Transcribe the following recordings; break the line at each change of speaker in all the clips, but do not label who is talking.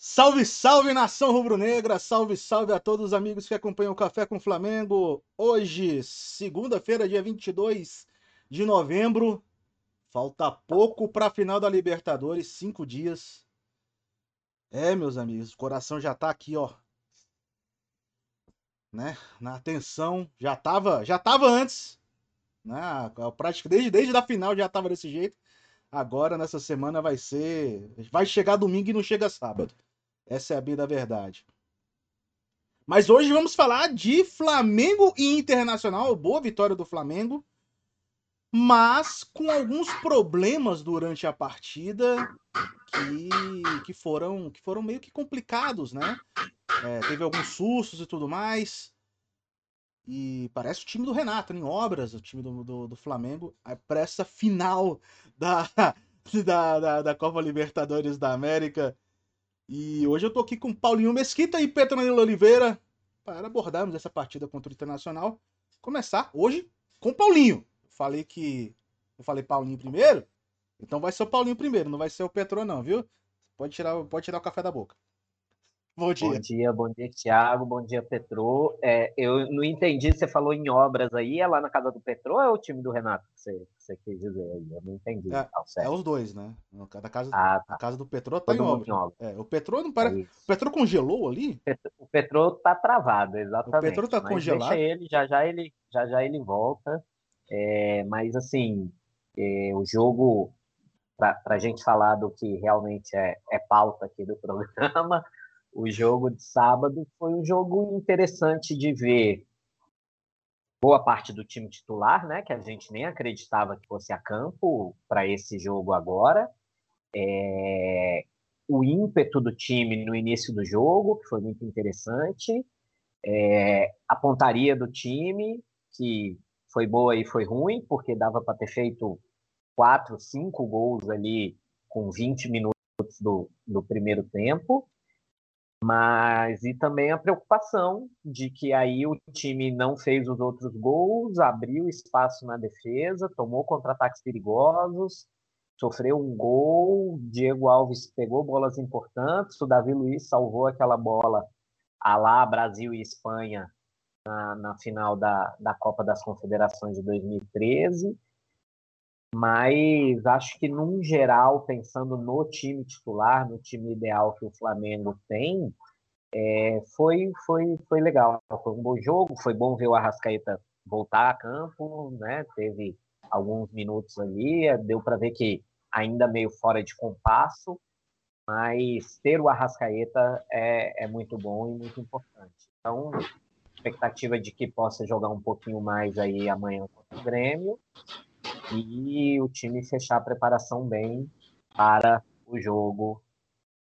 Salve, salve nação rubro-negra! Salve, salve a todos os amigos que acompanham o Café com Flamengo. Hoje, segunda-feira, dia 22 de novembro. Falta pouco para a final da Libertadores, cinco dias. É, meus amigos, o coração já tá aqui, ó. Né? Na atenção, já tava, já tava antes, né? Praticamente desde desde a final já tava desse jeito. Agora nessa semana vai ser, vai chegar domingo e não chega sábado. Essa é a bem da verdade. Mas hoje vamos falar de Flamengo e Internacional. Boa vitória do Flamengo. Mas com alguns problemas durante a partida que, que, foram, que foram meio que complicados, né? É, teve alguns sustos e tudo mais. E parece o time do Renato, em obras, o time do, do, do Flamengo, para essa final da, da, da, da Copa Libertadores da América. E hoje eu tô aqui com Paulinho Mesquita e Petronilo Oliveira para abordarmos essa partida contra o Internacional. Começar hoje com Paulinho. Falei que. Eu falei Paulinho primeiro, então vai ser o Paulinho primeiro, não vai ser o Petro, não, viu? Pode tirar, pode tirar o café da boca.
Bom dia. Bom dia, bom dia, Thiago. Bom dia, Petro. É, eu não entendi, você falou em obras aí, é lá na casa do Petro ou é o time do Renato que você, que você quis dizer aí? Eu não entendi.
É, é os dois, né? Da casa, ah, tá. A casa do Petro tá em obra. obra. É, o Petro não. É o Petro congelou ali?
O Petro tá travado, exatamente.
O Petro tá mas congelado.
Deixa ele, já já ele, já já ele volta. É, mas assim, é, o jogo, para a gente falar do que realmente é, é pauta aqui do programa, o jogo de sábado foi um jogo interessante de ver boa parte do time titular, né, que a gente nem acreditava que fosse a campo para esse jogo agora. É, o ímpeto do time no início do jogo, que foi muito interessante. É, a pontaria do time, que foi boa e foi ruim, porque dava para ter feito quatro, cinco gols ali com 20 minutos do, do primeiro tempo. Mas e também a preocupação de que aí o time não fez os outros gols, abriu espaço na defesa, tomou contra-ataques perigosos, sofreu um gol, Diego Alves pegou bolas importantes, o Davi Luiz salvou aquela bola a lá Brasil e Espanha na, na final da, da Copa das Confederações de 2013. Mas acho que, num geral, pensando no time titular, no time ideal que o Flamengo tem, é, foi, foi, foi legal. Foi um bom jogo, foi bom ver o Arrascaeta voltar a campo, né? Teve alguns minutos ali, deu para ver que ainda meio fora de compasso, mas ter o Arrascaeta é, é muito bom e muito importante. Então, expectativa de que possa jogar um pouquinho mais aí amanhã contra o Grêmio e o time fechar a preparação bem para o jogo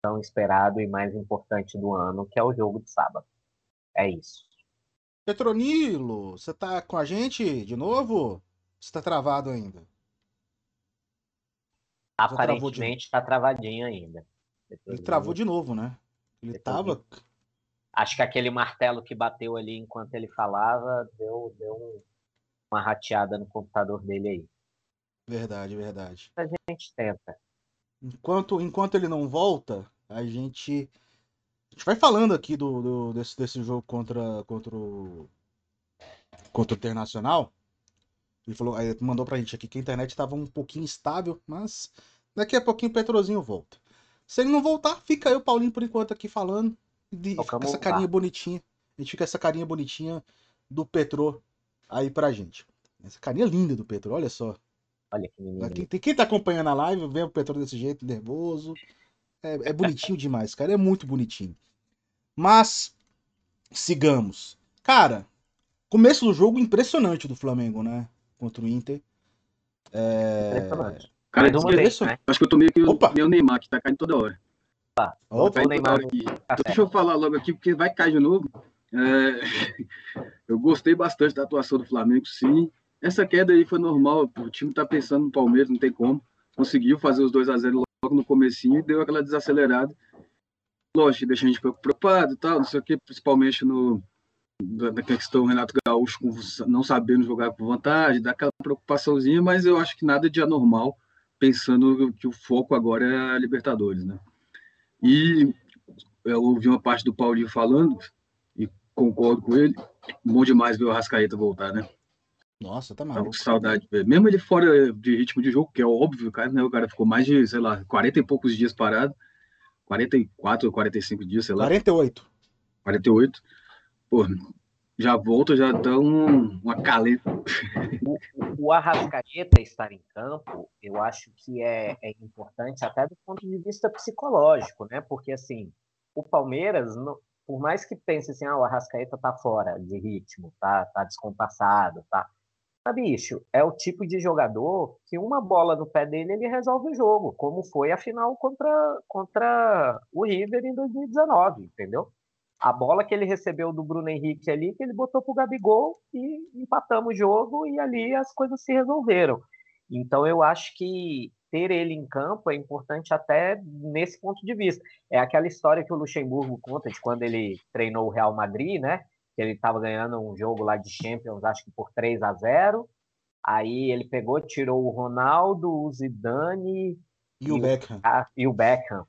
tão esperado e mais importante do ano, que é o jogo de sábado. É isso.
Petronilo, você tá com a gente de novo? Você tá travado ainda?
Aparentemente está travadinho ainda.
Ele travou de novo, né? Ele tava.
Acho que aquele martelo que bateu ali enquanto ele falava deu, deu uma rateada no computador dele aí.
Verdade, verdade.
A gente tenta.
Enquanto, enquanto ele não volta, a gente, a gente vai falando aqui do, do desse, desse jogo contra, contra o contra o Internacional. Ele falou, aí mandou pra gente aqui que a internet estava um pouquinho instável, mas daqui a pouquinho o Petrozinho volta. Se ele não voltar, fica eu, Paulinho, por enquanto aqui falando. E fica essa carinha bonitinha. A gente fica essa carinha bonitinha do Petro aí pra gente. Essa carinha linda do Petro, olha só.
Olha que menino.
Quem, quem tá acompanhando a live, vê o Petro desse jeito, nervoso. É, é bonitinho demais, cara. É muito bonitinho. Mas, sigamos. Cara, começo do jogo impressionante do Flamengo, né? Contra o Inter. É...
Impressionante. Cara, é impressionante. Acho que eu tô meio que Opa. o Neymar, que tá caindo toda hora.
Opa, Opa
o Neymar aqui. Tá Deixa eu falar logo aqui, porque vai cair de novo. É... Eu gostei bastante da atuação do Flamengo, sim. Essa queda aí foi normal, o time tá pensando no Palmeiras, não tem como. Conseguiu fazer os 2 a 0 logo no comecinho e deu aquela desacelerada. Lógico, deixa a gente preocupado e tal, não sei o que, principalmente no, da questão Renato Gaúcho não sabendo jogar com vantagem, dá aquela preocupaçãozinha, mas eu acho que nada de anormal, pensando que o foco agora é a Libertadores, né? E eu ouvi uma parte do Paulinho falando e concordo com ele. Bom demais ver o Arrascaeta voltar, né?
Nossa, tá
maluco. Tá saudade. Mesmo ele fora de ritmo de jogo, que é óbvio, cara, né? O cara ficou mais de, sei lá, 40 e poucos dias parado. 44 ou 45 dias, sei lá.
48.
48. Pô, já volta, já dá um, uma caleta.
O, o Arrascaeta estar em campo, eu acho que é, é importante até do ponto de vista psicológico, né? Porque, assim, o Palmeiras, por mais que pense assim, ah, o Arrascaeta tá fora de ritmo, tá, tá descompassado, tá. Bicho, é o tipo de jogador que uma bola no pé dele ele resolve o jogo, como foi a final contra, contra o River em 2019, entendeu? A bola que ele recebeu do Bruno Henrique ali, que ele botou pro Gabigol e empatamos o jogo e ali as coisas se resolveram. Então eu acho que ter ele em campo é importante até nesse ponto de vista. É aquela história que o Luxemburgo conta de quando ele treinou o Real Madrid, né? Que ele estava ganhando um jogo lá de Champions, acho que por 3 a 0 Aí ele pegou, tirou o Ronaldo, o Zidane
e, e o Beckham.
O, e o Beckham.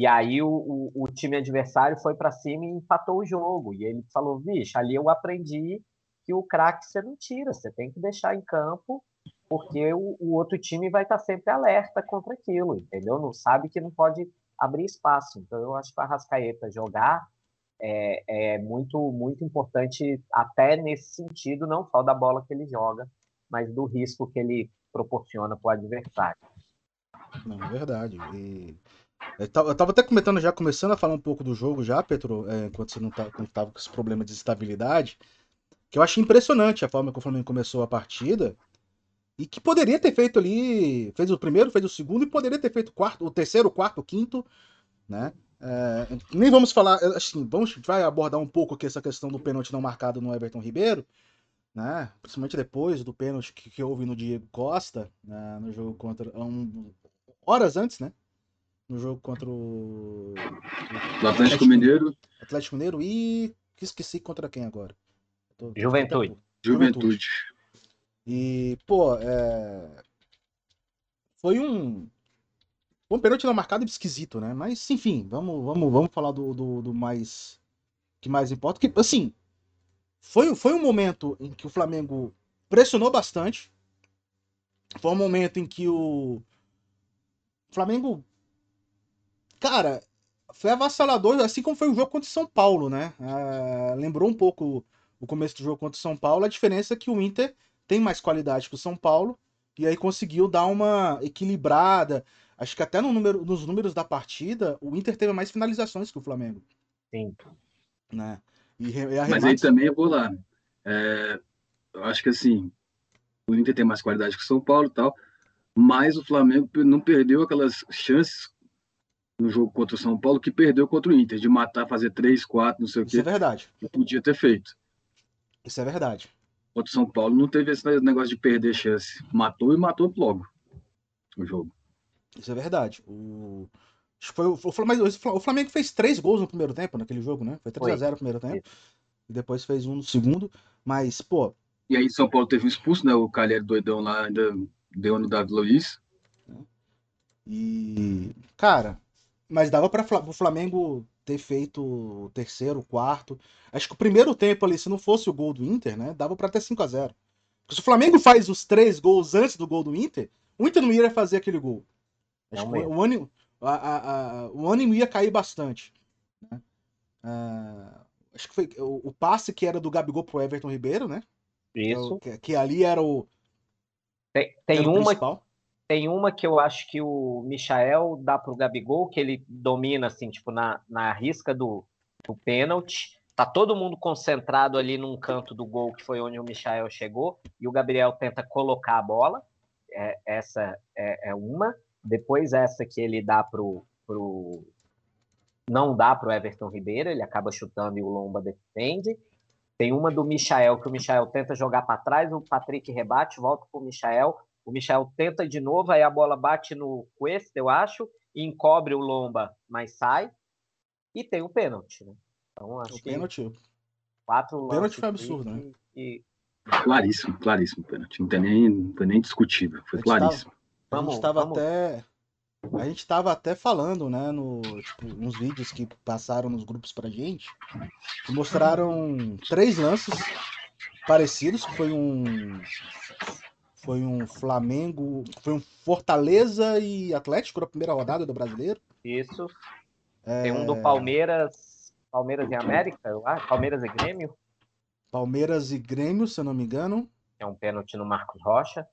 E aí o, o, o time adversário foi para cima e empatou o jogo. E ele falou: "Vixe, ali eu aprendi que o craque você não tira, você tem que deixar em campo, porque o, o outro time vai estar tá sempre alerta contra aquilo, entendeu? Não sabe que não pode abrir espaço. Então eu acho que a Rascaeta jogar é, é muito, muito importante, até nesse sentido, não só da bola que ele joga, mas do risco que ele proporciona para o adversário.
Não, é verdade. E... Eu estava até comentando já, começando a falar um pouco do jogo já, Petro, é, enquanto você não estava tá, com esse problema de estabilidade, que eu achei impressionante a forma que o Flamengo começou a partida e que poderia ter feito ali, fez o primeiro, fez o segundo e poderia ter feito quarto, o terceiro, o quarto, o quinto, né? É, nem vamos falar, assim, vamos vai abordar um pouco aqui essa questão do pênalti não marcado no Everton Ribeiro, né? Principalmente depois do pênalti que, que houve no Diego Costa, né? no jogo contra um, horas antes, né? No jogo contra o,
o Atlético, Mineiro.
Atlético Mineiro e que esqueci contra quem agora?
Tô, Juventude.
Juventude. Juventude.
E pô, é... foi um um pênalti não marcado esquisito, né? Mas, enfim, vamos, vamos, vamos falar do, do, do mais. que mais importa. Que, assim, foi, foi um momento em que o Flamengo pressionou bastante. Foi um momento em que o Flamengo. Cara, foi avassalador, assim como foi o jogo contra o São Paulo, né? É, lembrou um pouco o começo do jogo contra o São Paulo. A diferença é que o Inter tem mais qualidade que o São Paulo. E aí conseguiu dar uma equilibrada. Acho que até no número, nos números da partida, o Inter teve mais finalizações que o Flamengo.
Sim.
Né?
E, e Mas aí também eu vou lá. É, eu acho que assim, o Inter tem mais qualidade que o São Paulo e tal, mas o Flamengo não perdeu aquelas chances no jogo contra o São Paulo que perdeu contra o Inter, de matar, fazer três, quatro, não sei o quê.
Isso é verdade.
Que podia ter feito.
Isso é verdade.
Contra o São Paulo não teve esse negócio de perder chance. Matou e matou logo o jogo.
Isso é verdade. O... Foi o, o, Flamengo fez três gols no primeiro tempo naquele jogo, né? Foi 3x0 no primeiro tempo. E depois fez um no segundo. Mas, pô.
E aí São Paulo teve um expulso, né? O Calheiro doidão lá ainda deu no Davi Luiz.
E. Cara, mas dava para o Flamengo ter feito o terceiro, o quarto. Acho que o primeiro tempo ali, se não fosse o gol do Inter, né? Dava para ter 5 a 0 Porque se o Flamengo faz os três gols antes do gol do Inter, o Inter não iria fazer aquele gol. Acho que o, ânimo, a, a, a, o ânimo ia cair bastante. Né? Uh, acho que foi o, o, passe que era do Gabigol pro Everton Ribeiro, né?
Isso.
Que, que ali era o.
Tem, tem era uma. O tem uma que eu acho que o Michael dá pro Gabigol, que ele domina, assim, tipo, na, na risca do, do pênalti. Tá todo mundo concentrado ali num canto do gol, que foi onde o Michael chegou, e o Gabriel tenta colocar a bola. É, essa é, é uma. Depois essa que ele dá pro, pro não dá pro Everton Ribeiro, ele acaba chutando e o Lomba defende. Tem uma do Michael que o Michael tenta jogar para trás, o Patrick rebate, volta pro Michael, o Michael tenta de novo, aí a bola bate no Quest, eu acho, e encobre o Lomba, mas sai. E tem o pênalti, né?
Então acho o que
pênalti. quatro
o pênalti foi absurdo, né? E...
Claríssimo, claríssimo pênalti. Não tem nem, não tem nem discutível. Foi claríssimo.
Vamos, a gente estava até. A gente tava até falando, né, no, tipo, uns vídeos que passaram nos grupos pra gente, que mostraram três lances parecidos, que foi um foi um Flamengo, foi um Fortaleza e Atlético na primeira rodada do Brasileiro.
Isso. É... Tem um do Palmeiras, Palmeiras e América, eu acho, Palmeiras e Grêmio.
Palmeiras e Grêmio, se eu não me engano.
É um pênalti no Marcos Rocha.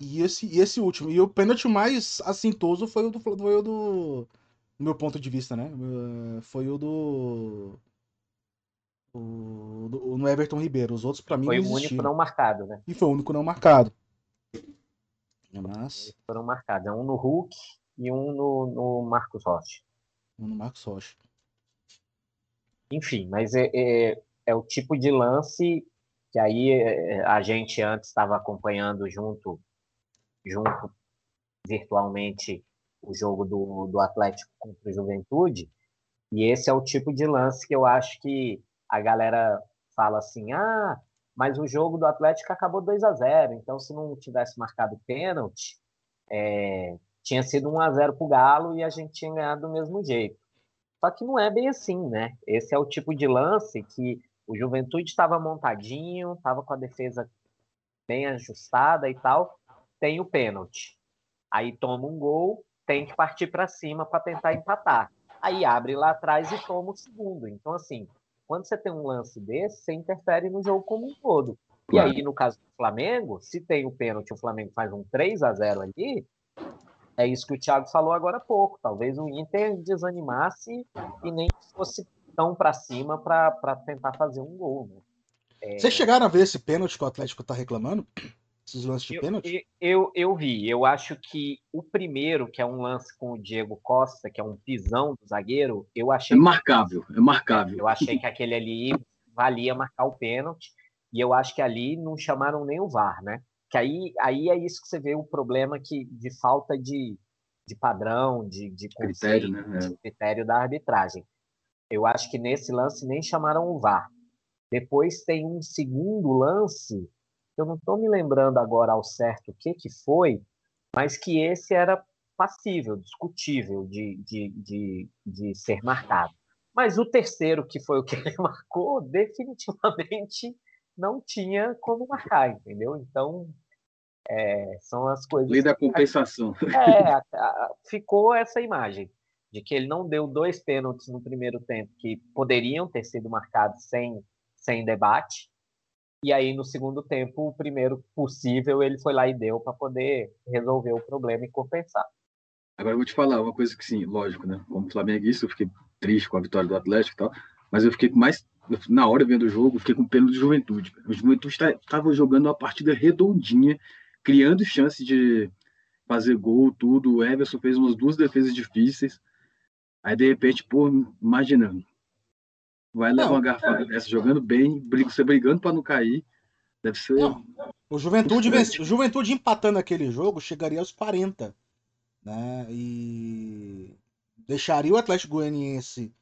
E esse, e esse último. E o pênalti mais assintoso foi o do, foi o do. Meu ponto de vista, né? Eh, foi o do. O, do, no Everton Ribeiro. Os outros, para mim,
Foi
o
único não marcado, né?
E foi o único não marcado. Mas.
Foram marcados. É um no Hulk e um no, no Marcos Rocha.
Um no Marcos Rocha.
Enfim, mas é, é, é o tipo de lance que aí é, a gente antes estava acompanhando junto junto virtualmente o jogo do, do Atlético contra o Juventude. E esse é o tipo de lance que eu acho que a galera fala assim: ah, mas o jogo do Atlético acabou 2 a 0 então se não tivesse marcado pênalti, é, tinha sido 1 a 0 para o Galo e a gente tinha ganhado do mesmo jeito. Só que não é bem assim, né? Esse é o tipo de lance que o Juventude estava montadinho, estava com a defesa bem ajustada e tal, tem o pênalti. Aí toma um gol, tem que partir para cima para tentar empatar. Aí abre lá atrás e toma o segundo. Então, assim, quando você tem um lance desse, você interfere no jogo como um todo. E aí, no caso do Flamengo, se tem o pênalti, o Flamengo faz um 3 a 0 ali, é isso que o Thiago falou agora há pouco. Talvez o Inter desanimasse e nem fosse tão para cima para tentar fazer um gol. Né?
É... Vocês chegaram a ver esse pênalti que o Atlético está reclamando? Esses lances de
eu,
pênalti?
Eu, eu vi. Eu acho que o primeiro, que é um lance com o Diego Costa, que é um pisão do zagueiro, eu achei.
É marcável, é marcável.
Eu achei que aquele ali valia marcar o pênalti. E eu acho que ali não chamaram nem o VAR, né? Que aí, aí é isso que você vê o problema que, de falta de, de padrão, de, de
critério, né?
de critério da arbitragem. Eu acho que nesse lance nem chamaram o VAR. Depois tem um segundo lance eu não estou me lembrando agora ao certo o que, que foi, mas que esse era passível, discutível de, de, de, de ser marcado. Mas o terceiro, que foi o que ele marcou, definitivamente não tinha como marcar, entendeu? Então, é, são as coisas.
Lei da compensação.
É, ficou essa imagem de que ele não deu dois pênaltis no primeiro tempo que poderiam ter sido marcados sem, sem debate, e aí, no segundo tempo, o primeiro possível, ele foi lá e deu para poder resolver o problema e compensar.
Agora eu vou te falar uma coisa que, sim, lógico, né? Como flamenguista, eu fiquei triste com a vitória do Atlético e tal, mas eu fiquei mais, na hora vendo o jogo, fiquei com pena do Juventude. O Juventude estava jogando uma partida redondinha, criando chance de fazer gol, tudo. O Everson fez umas duas defesas difíceis. Aí, de repente, pô, imaginando, Vai levar uma garfada é. dessa jogando bem, você brigando para não cair. Deve ser. Não.
O Juventude, o Juventude empatando aquele jogo chegaria aos 40. Né? E deixaria o Atlético Goianiense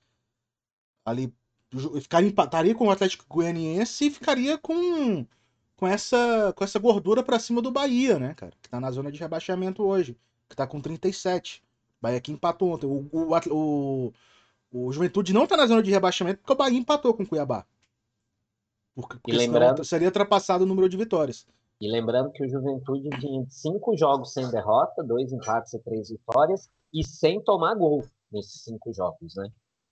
ali. Ficaria, empataria com o Atlético Goianiense e ficaria com, com, essa, com essa gordura para cima do Bahia, né, cara? Que tá na zona de rebaixamento hoje. Que tá com 37. Bahia que empatou ontem. O, o, o, o Juventude não tá na zona de rebaixamento porque o Bahia empatou com o Cuiabá. Porque, porque lembrando, seria ultrapassado o número de vitórias.
E lembrando que o Juventude tinha cinco jogos sem derrota, dois empates e três vitórias, e sem tomar gol nesses cinco jogos, né?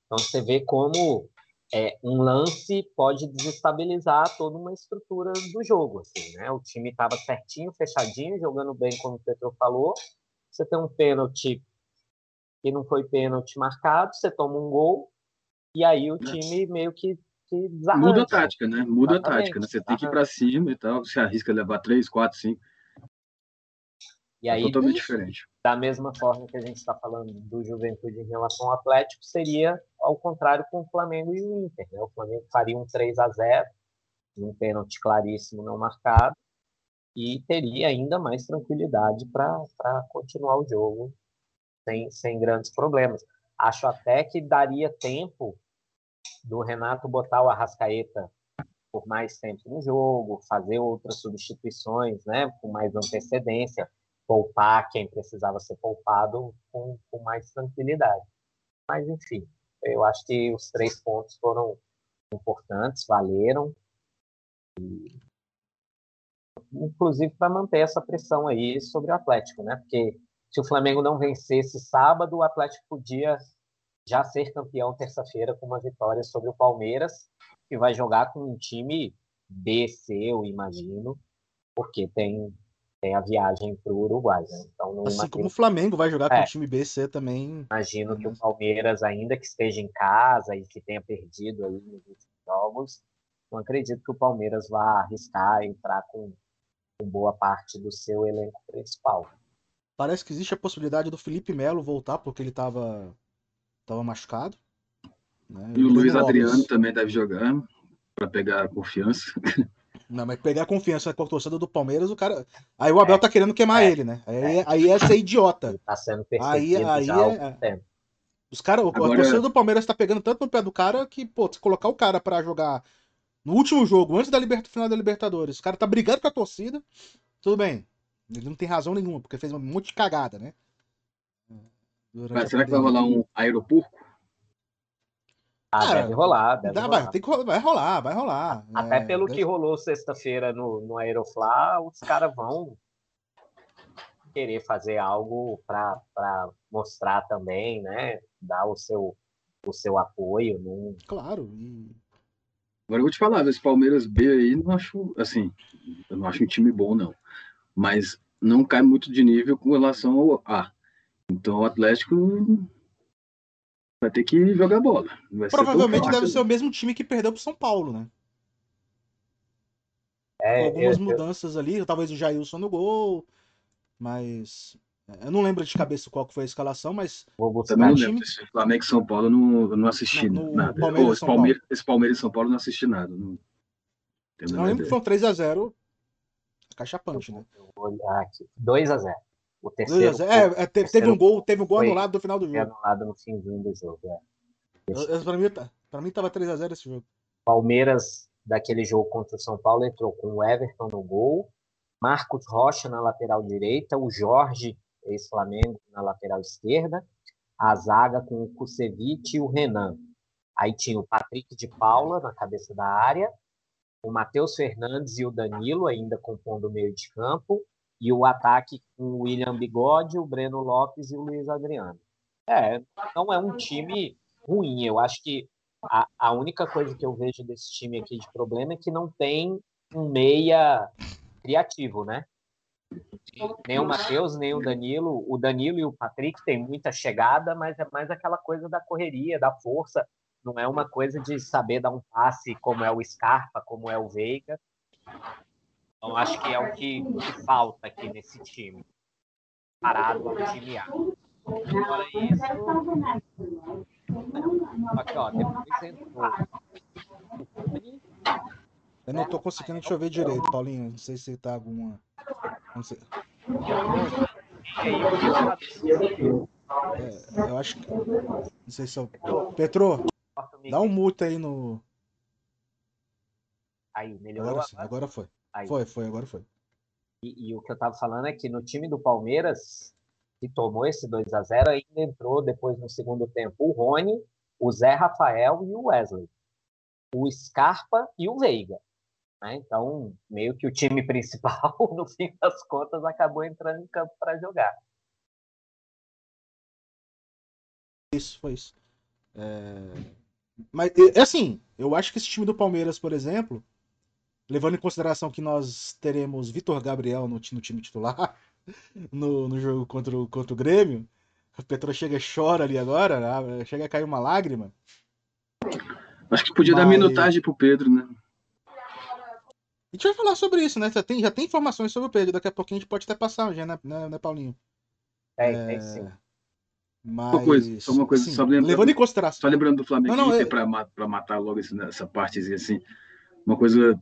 Então você vê como é, um lance pode desestabilizar toda uma estrutura do jogo, assim, né? O time estava certinho, fechadinho, jogando bem, como o Petro falou. Você tem um pênalti que não foi pênalti marcado, você toma um gol, e aí o time meio que, que
desarranja. Muda a tática, né? Muda Exatamente. a tática, né? Você tem que ir para cima e tal, você arrisca levar 3, 4, 5.
E aí, é totalmente diferente. Da mesma forma que a gente está falando do Juventude em relação ao Atlético, seria ao contrário com o Flamengo e o Inter. Né? O Flamengo faria um 3 a 0 um pênalti claríssimo não marcado, e teria ainda mais tranquilidade para continuar o jogo sem, sem grandes problemas. Acho até que daria tempo do Renato botar o Arrascaeta por mais tempo no jogo, fazer outras substituições, né, com mais antecedência. poupar quem precisava ser poupado com, com mais tranquilidade. Mas, enfim, eu acho que os três pontos foram importantes, valeram. E, inclusive para manter essa pressão aí sobre o Atlético, né? Porque se o Flamengo não vencesse sábado, o Atlético podia já ser campeão terça-feira com uma vitória sobre o Palmeiras, que vai jogar com um time B, C, eu imagino, porque tem, tem a viagem para o Uruguai. Né?
Então, assim imagino... como o Flamengo vai jogar é, com o time B, C também.
Imagino que o Palmeiras, ainda que esteja em casa e que tenha perdido aí nos últimos jogos, não acredito que o Palmeiras vá arriscar entrar com, com boa parte do seu elenco principal.
Parece que existe a possibilidade do Felipe Melo voltar, porque ele estava tava machucado.
Né? E o Luiz Adriano também deve jogar para pegar confiança.
Não, mas pegar confiança com a torcida do Palmeiras, o cara. Aí o Abel é, tá querendo queimar é, ele, né? Aí é, aí é ser idiota. Ele
tá sendo aí, aí é,
Os cara, Agora... A torcida do Palmeiras tá pegando tanto no pé do cara que, pô, se colocar o cara para jogar no último jogo, antes da liberta, final da Libertadores, o cara tá brigando com a torcida, tudo bem. Ele não tem razão nenhuma, porque fez um monte de cagada, né?
Mas será que vai rolar um aeroporco?
Ah, deve rolar, deve
dá,
rolar.
Vai, tem que, vai rolar, vai rolar.
Até é, pelo deve... que rolou sexta-feira no, no Aeroflá, os caras vão querer fazer algo para mostrar também, né? Dar o seu, o seu apoio. Né?
Claro.
Agora eu vou te falar, esse Palmeiras B aí, não acho, assim, eu não acho um time bom, não. Mas não cai muito de nível com relação ao A. Então o Atlético vai ter que jogar bola.
Provavelmente deve ser o mesmo time que perdeu pro São Paulo, né? É, algumas eu, mudanças eu... ali, talvez o Jailson no gol, mas eu não lembro de cabeça qual que foi a escalação, mas.
Vou botar Também não time... Esse Flamengo e São Paulo eu não, não assisti não, nada. Palmeiras, oh, esse, Palmeiras, esse Palmeiras e São Paulo não assisti nada. Não,
não lembro que foi um 3x0 Caixa Punch, né?
2x0. O terceiro. É,
é, teve, teve um gol, teve um gol anulado no final do jogo.
Anulado no finzinho do jogo, é.
Pra, mim, tá, pra mim tava 3x0 esse jogo.
Palmeiras, daquele jogo contra o São Paulo, entrou com o Everton no gol, Marcos Rocha na lateral direita, o Jorge, ex-Flamengo, na lateral esquerda, a zaga com o Kusevich e o Renan. Aí tinha o Patrick de Paula na cabeça da área, o Matheus Fernandes e o Danilo ainda compondo o meio de campo, e o ataque com o William Bigode, o Breno Lopes e o Luiz Adriano. É, não é um time ruim. Eu acho que a, a única coisa que eu vejo desse time aqui de problema é que não tem um meia criativo, né? Nem o Matheus, nem o Danilo. O Danilo e o Patrick têm muita chegada, mas é mais aquela coisa da correria, da força. Não é uma coisa de saber dar um passe como é o Scarpa, como é o Veiga. Então, acho que é o que, que falta aqui nesse time. Parado ao time A. Fora isso. Aqui, ó, depois entrou.
Eu não tô conseguindo te ouvir direito, Paulinho. Não sei se tá alguma. Não sei. É, eu acho que. Não sei se eu. Petro, dá um mute aí no.
Aí, melhorou.
Agora, sim, agora foi. Aí. Foi, foi, agora foi.
E, e, o que eu estava falando é que no time do Palmeiras, que tomou esse 2 a 0 ainda entrou depois no segundo tempo o Rony, o Zé Rafael e o Wesley. O Scarpa e o Veiga. Né? Então, meio que o time principal, no fim das contas, acabou entrando em campo para jogar.
Isso, foi isso. É... Mas, assim, eu acho que esse time do Palmeiras, por exemplo, levando em consideração que nós teremos Vitor Gabriel no, no, time titular no, no jogo contra o, contra o Grêmio, o Petro chega e chora ali agora, né? chega a cair uma lágrima.
Acho que podia Mas... dar minutagem pro Pedro, né?
A gente vai falar sobre isso, né? Já tem, já tem informações sobre o Pedro, daqui a pouquinho a gente pode até passar já, né, né, né Paulinho?
É, é, é sim.
Mas,
uma coisa, só uma coisa,
sim,
só lembrando,
levando em consideração.
Só lembrando do Flamengo, não, não, é... para matar logo essa partezinha assim. Uma coisa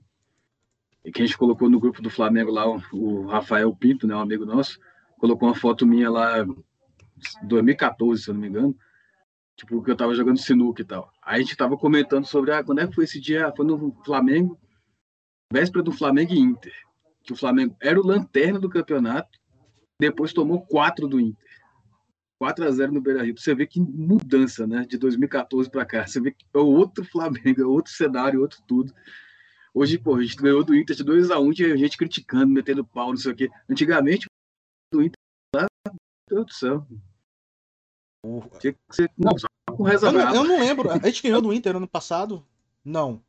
que a gente colocou no grupo do Flamengo lá, o, Rafael Pinto, né, um amigo nosso, colocou uma foto minha lá, 2014, se eu não me engano, tipo, que eu tava jogando sinuca e tal. Aí a gente tava comentando sobre, ah, quando é que foi esse dia? Foi no Flamengo, véspera do Flamengo e Inter, que o Flamengo era o lanterna do campeonato, depois tomou 4 do Inter. 4 a 0 no Beira-Rio. Você vê que mudança, né, de 2014 para cá. Você vê que é outro Flamengo, é outro cenário, outro tudo. Hoje, pô, a gente ganhou do Inter de 2 a 1 tinha gente criticando, metendo pau, não sei o quê. Antigamente, do Inter lá, meu Deus do céu. Tinha que ser
não, com reza eu não, eu não lembro. A gente ganhou do Inter ano passado? Não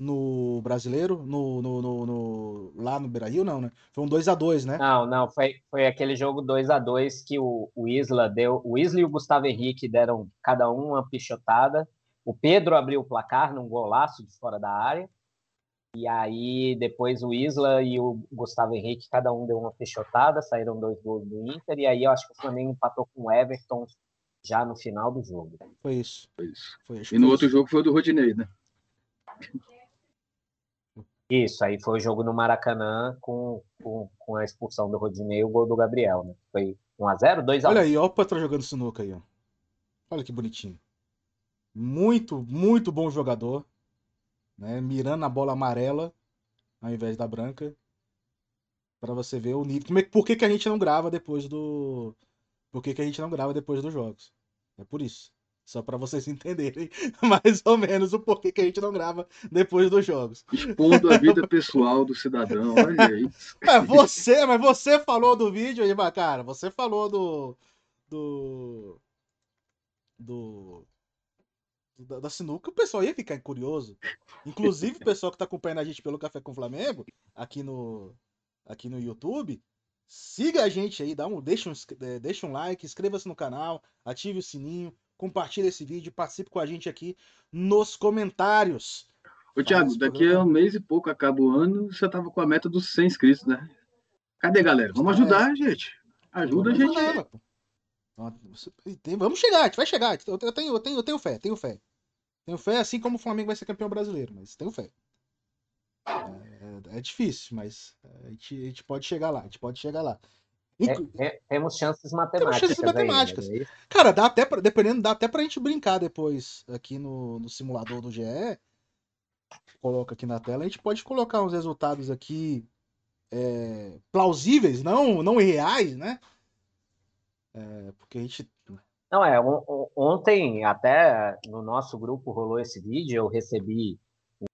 no brasileiro, no, no, no, no lá no Beira Rio, não, né? Foi um 2 a 2 né?
Não, não, foi, foi aquele jogo 2 a 2 que o, o Isla deu. O Isla e o Gustavo Henrique deram cada um uma pichotada. O Pedro abriu o placar num golaço de fora da área. E aí, depois o Isla e o Gustavo Henrique, cada um deu uma pichotada, saíram dois gols do Inter. E aí, eu acho que o Flamengo empatou com o Everton já no final do jogo.
Foi isso.
Foi isso. Foi, e no outro isso. jogo foi o do Rodinei, né?
Isso, aí foi o jogo no Maracanã com, com, com a expulsão do Rodinei e o gol do Gabriel, né? Foi 1x0, 2x1.
Olha aí, olha o Patrão jogando sinuca aí, ó. Olha que bonitinho. Muito, muito bom jogador. Né? Mirando a bola amarela ao invés da branca. para você ver o nível. Como é, por que, que a gente não grava depois do. Por que, que a gente não grava depois dos jogos? É por isso. Só para vocês entenderem mais ou menos o porquê que a gente não grava depois dos jogos.
Expondo a vida pessoal do cidadão, olha isso.
É, você, mas você falou do vídeo aí, cara. Você falou do. Do. Do. Da, da sinuca, o pessoal ia ficar curioso. Inclusive, o pessoal que tá acompanhando a gente pelo Café com Flamengo, aqui no, aqui no YouTube, siga a gente aí, dá um, deixa, um, é, deixa um like, inscreva-se no canal, ative o sininho, compartilhe esse vídeo, participe com a gente aqui nos comentários.
Ô, Thiago, daqui a um mês e pouco acaba o ano, você tava com a meta dos 100 inscritos, né? Cadê, galera? Vamos ajudar, é. gente. Ajuda Vamos a gente.
Vamos chegar, a gente vai chegar. Eu tenho, eu tenho, eu tenho fé, tenho fé. Tenho fé, assim como o Flamengo vai ser campeão brasileiro, mas tenho fé. É, é difícil, mas a gente, a gente, pode chegar lá, a gente pode chegar lá.
É, é, temos chances matemáticas. Temos chances matemáticas. Ainda,
né? Cara, dá até pra, dependendo, dá até pra gente brincar depois aqui no, no simulador do GE. Coloca aqui na tela. A gente pode colocar uns resultados aqui é, plausíveis, não, não reais, né? É, porque a gente.
Não, é. Ontem, até no nosso grupo rolou esse vídeo, eu recebi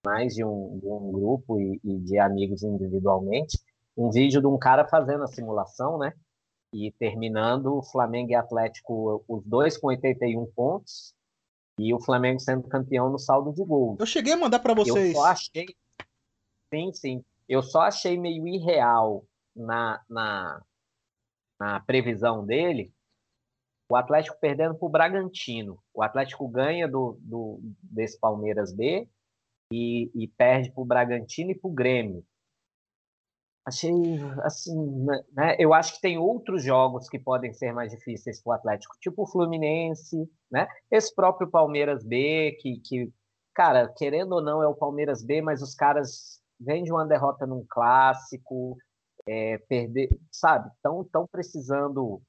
mais de um, de um grupo e, e de amigos individualmente um vídeo de um cara fazendo a simulação, né? E terminando o Flamengo e Atlético, os dois com 81 pontos, e o Flamengo sendo campeão no saldo de gol.
Eu cheguei a mandar para vocês.
Eu só achei. Sim, sim. Eu só achei meio irreal na, na, na previsão dele o Atlético perdendo para o Bragantino. O Atlético ganha do, do, desse Palmeiras B e, e perde para o Bragantino e para o Grêmio. Achei, assim, né, né? Eu acho que tem outros jogos que podem ser mais difíceis para o Atlético, tipo o Fluminense, né? Esse próprio Palmeiras B, que, que, cara, querendo ou não, é o Palmeiras B, mas os caras vêm de uma derrota num clássico, é, perder, sabe? Estão tão precisando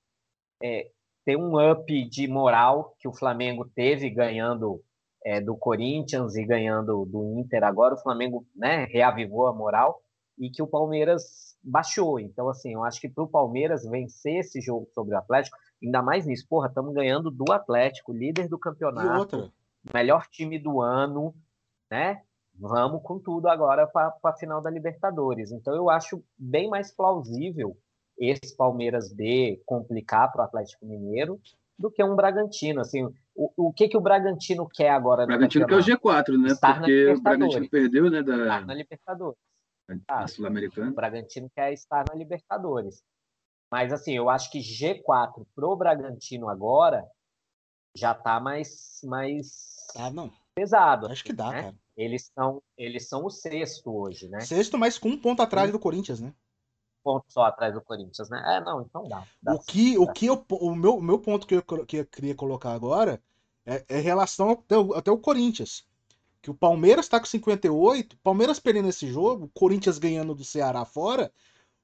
é, ter um up de moral que o Flamengo teve ganhando é, do Corinthians e ganhando do Inter. Agora o Flamengo né, reavivou a moral e que o Palmeiras baixou. Então, assim, eu acho que para o Palmeiras vencer esse jogo sobre o Atlético, ainda mais nisso, porra, estamos ganhando do Atlético, líder do campeonato, melhor time do ano, né? Vamos com tudo agora para a final da Libertadores. Então, eu acho bem mais plausível esse Palmeiras B complicar para o Atlético Mineiro do que um Bragantino. Assim, o, o que, que o Bragantino quer agora?
O Bragantino quer o G4, né?
Estar
Porque o Bragantino perdeu, né? Da...
Estar na Libertadores.
Ah, Sul-Americana.
O Bragantino quer estar na Libertadores. Mas, assim, eu acho que G4 pro Bragantino agora já tá mais, mais
ah, não.
pesado.
Acho que dá,
né?
cara.
Eles são, eles são o sexto hoje, né?
Sexto, mas com um ponto atrás do Corinthians, né?
ponto só atrás do Corinthians, né? É, não, então dá. dá
o que, sim, o, que eu, o, meu, o meu ponto que eu, que eu queria colocar agora é, é relação até o, até o Corinthians que o Palmeiras está com 58, Palmeiras perdendo esse jogo, Corinthians ganhando do Ceará fora,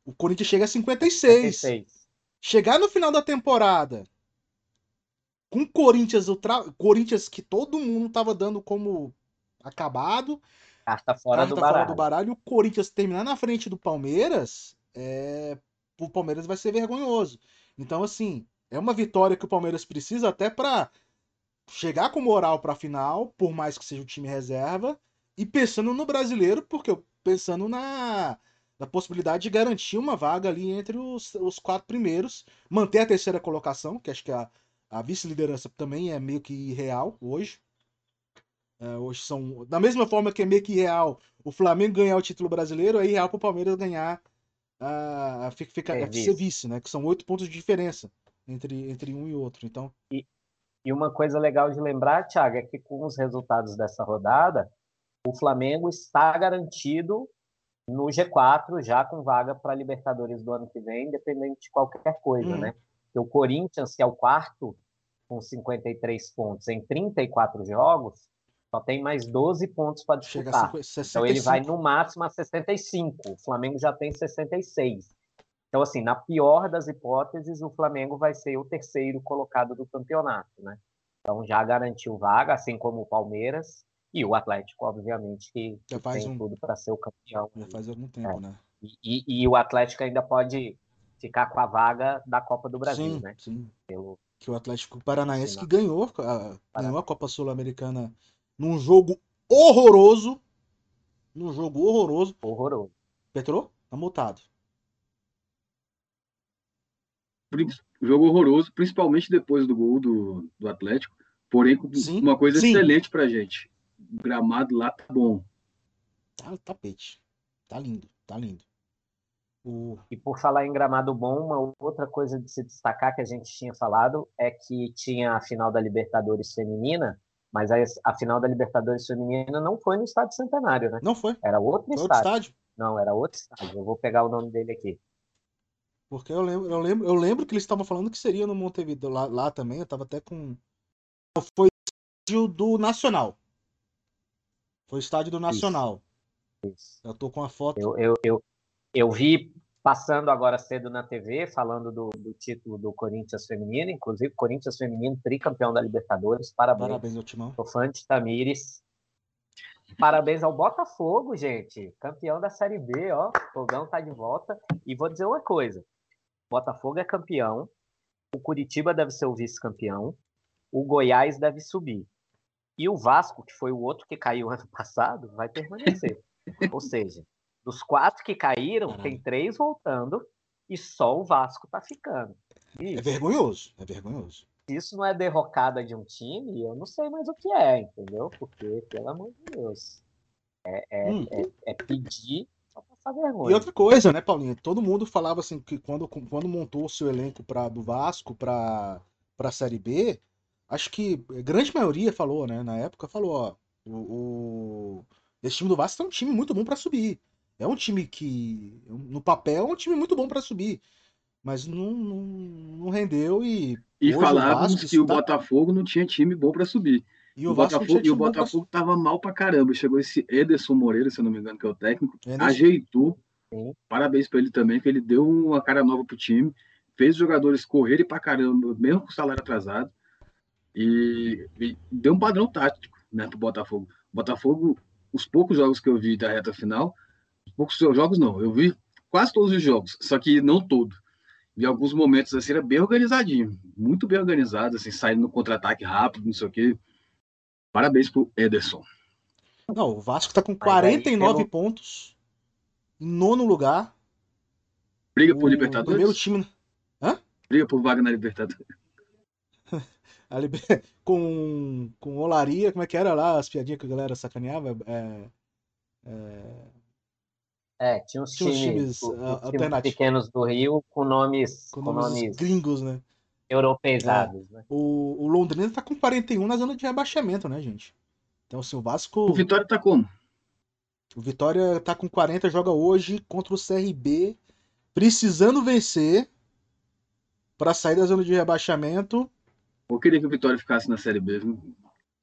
o Corinthians chega a 56. 56. Chegar no final da temporada com Corinthians, o tra... Corinthians que todo mundo tava dando como acabado,
carta fora, carta do, fora baralho.
do baralho, o Corinthians terminar na frente do Palmeiras, é... o Palmeiras vai ser vergonhoso. Então, assim, é uma vitória que o Palmeiras precisa até para chegar com moral para a final, por mais que seja o time reserva, e pensando no brasileiro, porque pensando na, na possibilidade de garantir uma vaga ali entre os, os quatro primeiros, manter a terceira colocação, que acho que a, a vice-liderança também é meio que irreal hoje. É, hoje são. Da mesma forma que é meio que irreal o Flamengo ganhar o título brasileiro, é irreal para o Palmeiras ganhar a, a, fica, é, ser vice, né? Que são oito pontos de diferença entre, entre um e outro. Então.
E, e uma coisa legal de lembrar, Thiago, é que com os resultados dessa rodada, o Flamengo está garantido no G4, já com vaga para Libertadores do ano que vem, independente de qualquer coisa, hum. né? Porque o Corinthians, que é o quarto, com 53 pontos em 34 jogos, só tem mais 12 pontos para disputar. Então ele vai no máximo a 65. O Flamengo já tem 66. Então, assim, na pior das hipóteses, o Flamengo vai ser o terceiro colocado do campeonato, né? Então já garantiu vaga, assim como o Palmeiras e o Atlético, obviamente, que, que tem um... tudo para ser o campeão.
Já faz algum tempo, é. né?
E, e, e, o Atlético ainda pode ficar com a vaga da Copa do Brasil,
sim,
né?
Sim. Pelo... Que o Atlético Paranaense que ganhou, a, ganhou a Copa Sul-Americana num jogo horroroso. Num jogo horroroso.
Horroroso.
Petrô? Tá multado.
Jogo horroroso, principalmente depois do gol do, do Atlético. Porém, sim, uma coisa sim. excelente pra gente. O gramado lá tá bom.
Tá tapete. Tá lindo, tá lindo.
O... E por falar em gramado bom, uma outra coisa de se destacar que a gente tinha falado é que tinha a final da Libertadores feminina, mas a, a final da Libertadores feminina não foi no Estádio Centenário, né?
Não foi.
Era outro
foi
estádio.
Outro estádio.
Não, era outro estádio. Eu vou pegar o nome dele aqui.
Porque eu lembro, eu lembro, eu lembro que eles estavam falando que seria no Montevideo lá, lá também. Eu tava até com. Foi o estádio do Nacional. Foi o estádio do Nacional. Isso. Isso. Eu tô com a foto.
Eu, eu, eu, eu vi passando agora cedo na TV, falando do, do título do Corinthians feminino, inclusive Corinthians feminino, tricampeão da Libertadores. Parabéns.
Parabéns ao Timão.
De Tamires. Parabéns ao Botafogo, gente. Campeão da Série B, ó. O Fogão tá de volta. E vou dizer uma coisa. Botafogo é campeão. O Curitiba deve ser o vice-campeão. O Goiás deve subir. E o Vasco, que foi o outro que caiu ano passado, vai permanecer. Ou seja, dos quatro que caíram, Caramba. tem três voltando e só o Vasco tá ficando.
É isso. É vergonhoso, é vergonhoso.
Se isso não é derrocada de um time, eu não sei mais o que é, entendeu? Porque, pelo amor de Deus, é, é, hum. é, é pedir passar vergonha.
E outra coisa, né, Paulinho? Todo mundo falava assim que quando, quando montou o seu elenco pra, do Vasco para a Série B, acho que a grande maioria falou, né? Na época falou, ó, o, o... esse time do Vasco é um time muito bom para subir. É um time que, no papel, é um time muito bom para subir. Mas não, não, não, rendeu e.
E falávamos que o Botafogo não tinha time bom para subir. E o, o Botafogo, e o Botafogo pra... tava mal para caramba. Chegou esse Ederson Moreira, se eu não me engano, que é o técnico, Ederson. ajeitou. Sim. Parabéns para ele também, que ele deu uma cara nova pro time, fez os jogadores correrem para caramba, mesmo com o salário atrasado, e, e deu um padrão tático né, pro Botafogo. Botafogo, os poucos jogos que eu vi da reta final, poucos jogos não, eu vi quase todos os jogos, só que não todo. Vi alguns momentos assim, era bem organizadinho, muito bem organizado, assim, saindo no contra-ataque rápido, não sei o quê. Parabéns pro Ederson.
Não, o Vasco tá com 49 aí, pontos, nono lugar.
Briga por o Libertadores?
Primeiro time. Hã?
Briga por vaga na Libertadores.
liber... com, com olaria, como é que era lá as piadinhas que a galera sacaneava? É,
é... É, tinha uns tinha times, times, uh, pequenos do Rio com nomes,
com, com nomes, nomes, gringos, né?
Europeizados, é. né?
O, o Londrina tá com 41 na zona de rebaixamento, né, gente? Então, assim, o Vasco.
O Vitória tá como?
O Vitória tá com 40, joga hoje contra o CRB, precisando vencer para sair da zona de rebaixamento.
Eu queria que o Vitória ficasse na Série B.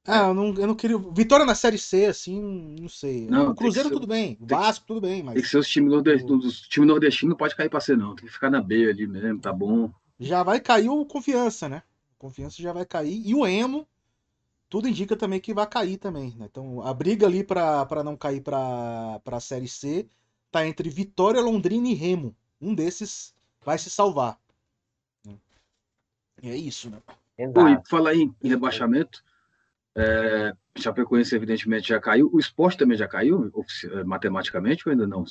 Ah, eu não, eu não queria. Vitória na Série C, assim, não sei. Não, o Cruzeiro ser... tudo bem, o Vasco tudo bem, mas.
Tem que ser os times nordestinos. Os times nordestinos não pode cair pra ser, não. Tem que ficar na B ali mesmo, tá bom.
Já vai cair o confiança, né? Confiança já vai cair. E o Emo, tudo indica também que vai cair também. Né? Então a briga ali para não cair para a Série C tá entre Vitória, Londrina e Remo. Um desses vai se salvar. E é isso, né?
Pô, e falar em, em rebaixamento, é, Chapecoense evidentemente já caiu. O esporte também já caiu, eh, matematicamente, ou ainda não?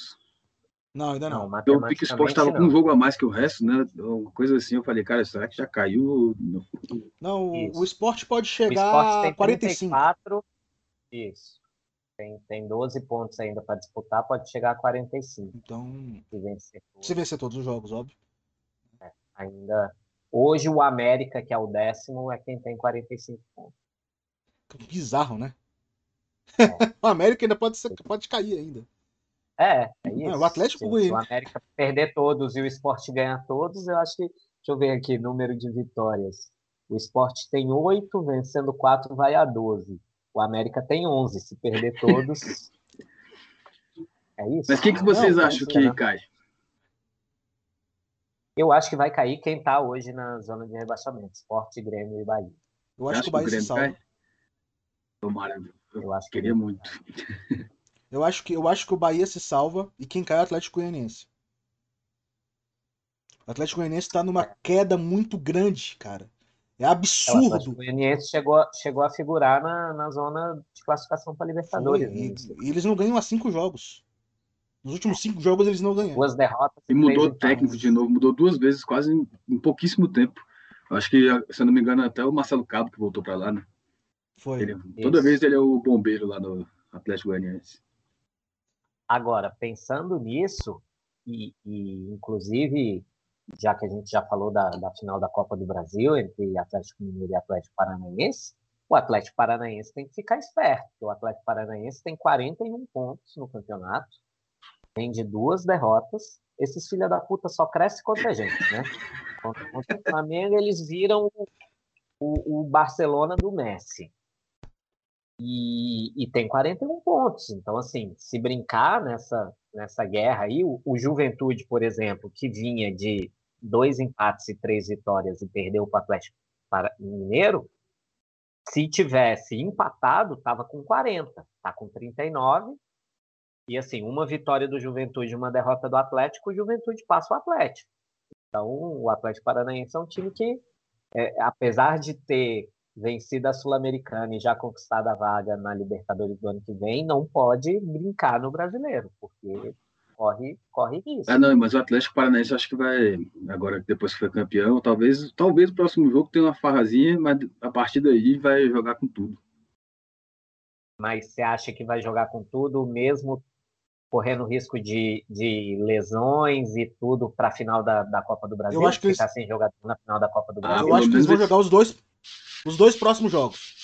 Não, ainda não. não
eu vi que o esporte estava com um jogo a mais que o resto, né? Uma coisa assim, eu falei, cara, será que já caiu?
Não, Isso. o esporte pode chegar a 45. 34,
isso. Tem, tem 12 pontos ainda para disputar, pode chegar a 45.
Então, se vencer todos, se vencer todos os jogos, óbvio.
É, ainda. Hoje o América, que é o décimo, é quem tem 45 pontos.
Que bizarro, né? É. o América ainda pode, ser, pode cair ainda.
É, é isso.
o Atlético
se, se o América perder todos e o esporte ganhar todos, eu acho que. Deixa eu ver aqui, número de vitórias. O esporte tem oito, vencendo quatro, vai a 12. O América tem 11. Se perder todos. é isso.
Mas o que, que vocês Não, acham que cai?
Eu acho que vai cair quem está hoje na zona de rebaixamento: Esporte, Grêmio e Bahia.
Eu acho, que o Bahia que o Grêmio se salva. Cai?
Tomara, eu, eu acho que queria muito.
Eu acho, que, eu acho que o Bahia se salva e quem cai é o Atlético Goianiense. O Atlético Goianiense está numa queda muito grande, cara. É absurdo. O Atlético
Goianiense chegou, chegou a figurar na, na zona de classificação para Libertadores. Foi,
e, e, eles não ganham há cinco jogos. Nos últimos cinco jogos eles não ganharam.
Duas derrotas.
E mudou o técnico de novo, mudou duas vezes, quase em, em pouquíssimo tempo. Acho que, se eu não me engano, até o Marcelo Cabo que voltou para lá, né?
Foi.
Ele, toda vez ele é o bombeiro lá no Atlético Goianiense.
Agora, pensando nisso, e, e, inclusive, já que a gente já falou da, da final da Copa do Brasil entre Atlético Mineiro e Atlético Paranaense, o Atlético Paranaense tem que ficar esperto. O Atlético Paranaense tem 41 pontos no campeonato, tem de duas derrotas. Esses filha da puta só crescem contra a gente, né? Contra, contra o Flamengo, eles viram o, o Barcelona do Messi. E, e, tem 41 pontos. Então, assim, se brincar nessa, nessa guerra aí, o, o, Juventude, por exemplo, que vinha de dois empates e três vitórias e perdeu para o Atlético Mineiro, se tivesse empatado, estava com 40, está com 39. E assim, uma vitória do Juventude e uma derrota do Atlético, o Juventude passa o Atlético. Então, o Atlético Paranaense é um time que, é, apesar de ter vencido a Sul-Americana e já conquistado a vaga na Libertadores do ano que vem, não pode brincar no brasileiro, porque corre, corre isso.
Ah, não, mas o Atlético Paranaense acho que vai, agora depois que foi campeão, talvez, talvez o próximo jogo tenha uma farrazinha, mas a partir daí vai jogar com tudo.
Mas você acha que vai jogar com tudo, mesmo correndo risco de, de lesões e tudo para a final da, da Copa do Brasil?
Eu acho que
eles... sem jogar na final da Copa do Brasil.
Ah, eu acho que eles vão jogar os dois os dois próximos jogos.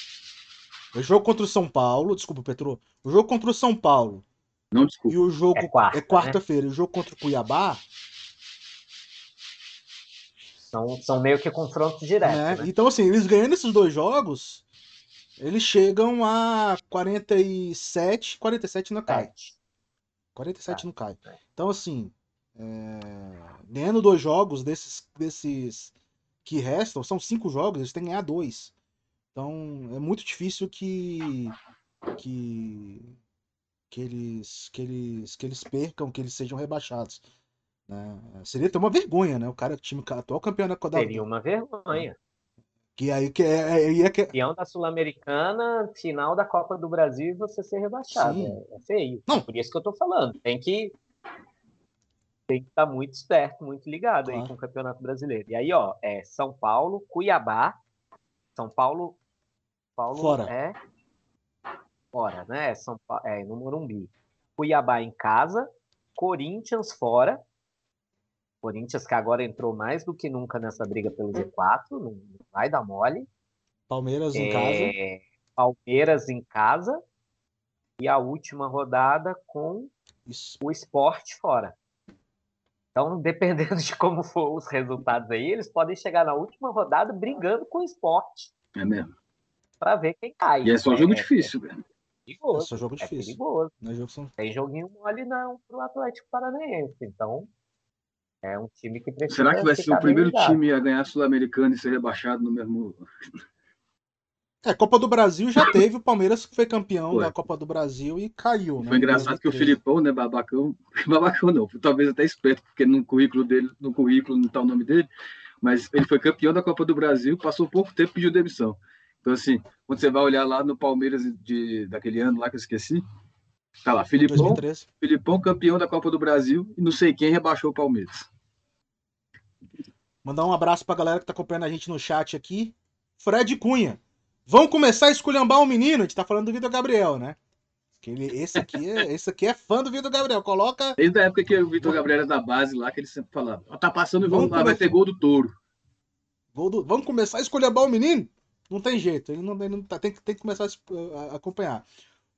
O jogo contra o São Paulo, desculpa, Petro. O jogo contra o São Paulo.
Não, desculpa.
E o jogo é, quarta, é quarta-feira. Né? O jogo contra o Cuiabá.
São, são meio que confrontos diretos. Né?
Né? Então, assim, eles ganhando esses dois jogos, eles chegam a 47. 47 não cai. 47 tá. não cai. Então, assim, é... ganhando dois jogos desses, desses que restam, são cinco jogos, eles têm que ganhar dois. Então é muito difícil que que que eles que eles que eles percam, que eles sejam rebaixados. Né? Seria até uma vergonha, né? O cara, time atual campeão da
Seria uma vergonha.
Que aí que é, é, é,
campeão da Sul-Americana, final da Copa do Brasil você ser rebaixado. É, é, feio. Não. Por isso que eu tô falando. Tem que tem que estar tá muito esperto, muito ligado claro. aí com o Campeonato Brasileiro. E aí, ó, é São Paulo, Cuiabá, São Paulo, Paulo
fora.
é fora, né? São Paulo, é no Morumbi. Cuiabá em casa, Corinthians fora. Corinthians que agora entrou mais do que nunca nessa briga pelo G4, não vai dar mole.
Palmeiras em é... casa.
Palmeiras em casa. E a última rodada com Isso. o esporte fora. Então, dependendo de como for os resultados aí, eles podem chegar na última rodada brigando com o esporte.
É mesmo.
Para ver quem cai.
E é só um jogo é, difícil, velho.
É perigoso. É só jogo difícil. É
perigoso.
Não é jogo só...
Tem joguinho mole não pro Atlético Paranaense. Então, é um time que precisa.
Será que vai ser o primeiro time a ganhar Sul-Americano e ser rebaixado no mesmo.
É, Copa do Brasil já teve, o Palmeiras foi campeão foi. da Copa do Brasil e caiu, né?
Foi engraçado que o Filipão, né, babacão, babacão não, talvez até esperto, porque no currículo dele, no currículo não tá o nome dele, mas ele foi campeão da Copa do Brasil, passou pouco tempo e pediu demissão. Então, assim, quando você vai olhar lá no Palmeiras de, daquele ano lá que eu esqueci, tá lá, Filipão, 2013. Filipão campeão da Copa do Brasil e não sei quem rebaixou o Palmeiras.
Mandar um abraço pra galera que tá acompanhando a gente no chat aqui. Fred Cunha. Vamos começar a esculhambar o menino. A gente tá falando do Vitor Gabriel, né? Que ele, esse, aqui é, esse aqui é fã do Vitor Gabriel. Coloca.
Desde a época que o Vitor Gabriel era da base lá, que ele sempre falava: tá passando e vamos, vamos lá, vai ter gol do touro.
Gol do... Vamos começar a esculhambar o menino? Não tem jeito, ele não, ele não tá, tem, que, tem que começar a, a, acompanhar.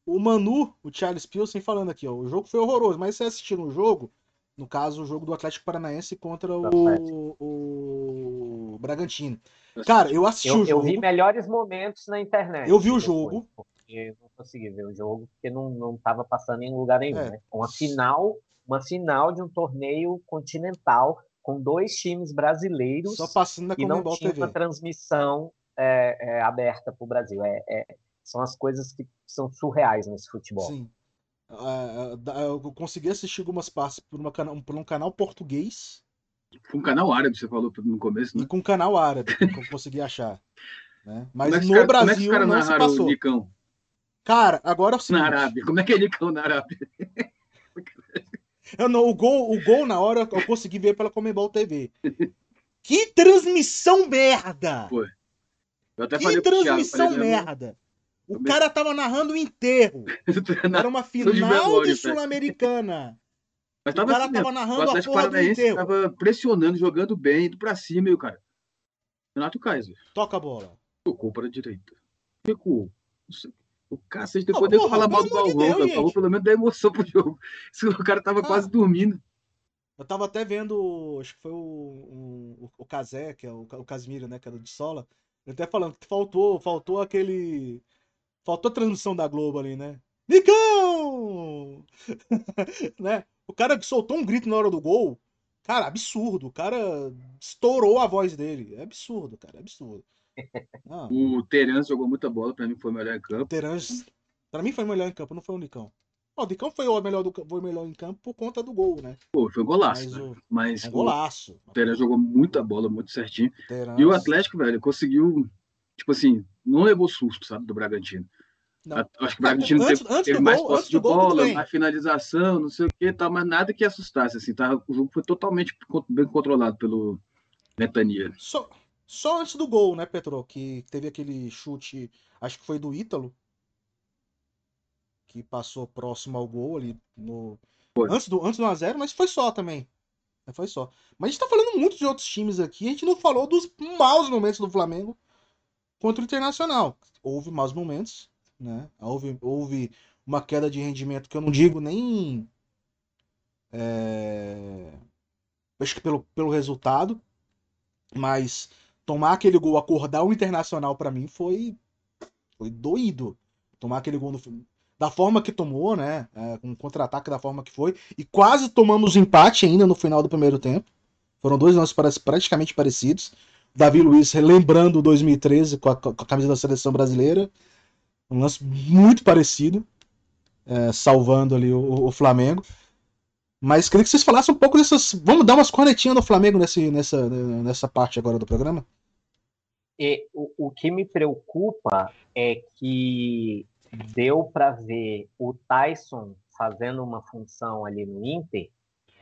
O Manu, o Charles Pilsen, falando aqui, ó, o jogo foi horroroso, mas você assistiu o jogo, no caso, o jogo do Atlético Paranaense contra o, o Bragantino. Cara, eu assisti eu, o jogo.
Eu vi melhores momentos na internet.
Eu vi o jogo.
Porque não consegui ver o jogo, porque não, não tava passando em lugar nenhum, é. né? Uma final, uma final de um torneio continental com dois times brasileiros
Só passando na
e não tinha
TV.
uma transmissão é, é, aberta para o Brasil. É, é, são as coisas que são surreais nesse futebol. Sim.
Uh, eu consegui assistir algumas partes por, uma, por um canal português
com um canal árabe, você falou no começo, né?
E com um canal árabe, que eu consegui achar. Né? Mas é no cara, Brasil como é que não se passou. O Nicão? Cara, agora é o
seguinte... Na Arábia. Como é que é Nicão na Arábia?
eu não, o, gol, o gol na hora eu consegui ver pela Comebol TV. Que transmissão merda! Foi. que transmissão Thiago, merda! O cara tava narrando o enterro. Era uma final de Sul-Americana.
Mas tava o cara assim, tava narrando o Atlético Paranaense tava pressionando, jogando bem, indo pra cima, e o cara. Renato Kaiser.
Toca a bola.
Tocou para a direita. Recuou. O cacete, depois deu falar mal do Galvão, de falou pelo menos da emoção pro jogo. O cara tava ah. quase dormindo.
Eu tava até vendo, acho que foi o, o, o Kazé, que é o, o Casimiro, né, que era de Sola. Ele até falando que faltou, faltou aquele. Faltou a transmissão da Globo ali, né? Nicão! né? O cara que soltou um grito na hora do gol, cara, absurdo. O cara estourou a voz dele. É absurdo, cara, é absurdo.
Ah. O Terence jogou muita bola, pra mim foi o melhor em campo. O
Terence, pra mim foi o melhor em campo, não foi o Nicão. o Nicão foi o melhor, do, foi o melhor em campo por conta do gol, né?
Pô, foi golaço. Mas, o, mas
é golaço.
O Terence jogou muita bola, muito certinho. E o Atlético, velho, conseguiu, tipo assim, não levou susto, sabe, do Bragantino. Não. Acho que o Bragantino antes, teve, antes teve mais gol, posse de bola, mais finalização, não sei o que, tá, mas nada que assustasse. Assim, tá, o jogo foi totalmente bem controlado pelo Netania.
Só, só antes do gol, né, Petro? Que teve aquele chute, acho que foi do Ítalo, que passou próximo ao gol ali no. Foi. Antes do, antes do 1x0, mas foi só também. Foi só. Mas a gente tá falando muito de outros times aqui, a gente não falou dos maus momentos do Flamengo contra o Internacional. Houve maus momentos, né? Houve, houve uma queda de rendimento que eu não digo nem. É, acho que pelo, pelo resultado, mas tomar aquele gol, acordar o Internacional para mim foi foi doído. Tomar aquele gol no, da forma que tomou, né? É, com contra-ataque da forma que foi. E quase tomamos empate ainda no final do primeiro tempo. Foram dois lances praticamente parecidos. Davi Luiz relembrando 2013 com a, com a camisa da seleção brasileira. Um lance muito parecido, é, salvando ali o, o, Flamengo. Mas queria que vocês falassem um pouco dessas. Vamos dar umas cornetinhas no Flamengo nesse, nessa, nessa parte agora do programa?
E, o, o que me preocupa é que deu para ver o Tyson fazendo uma função ali no Inter,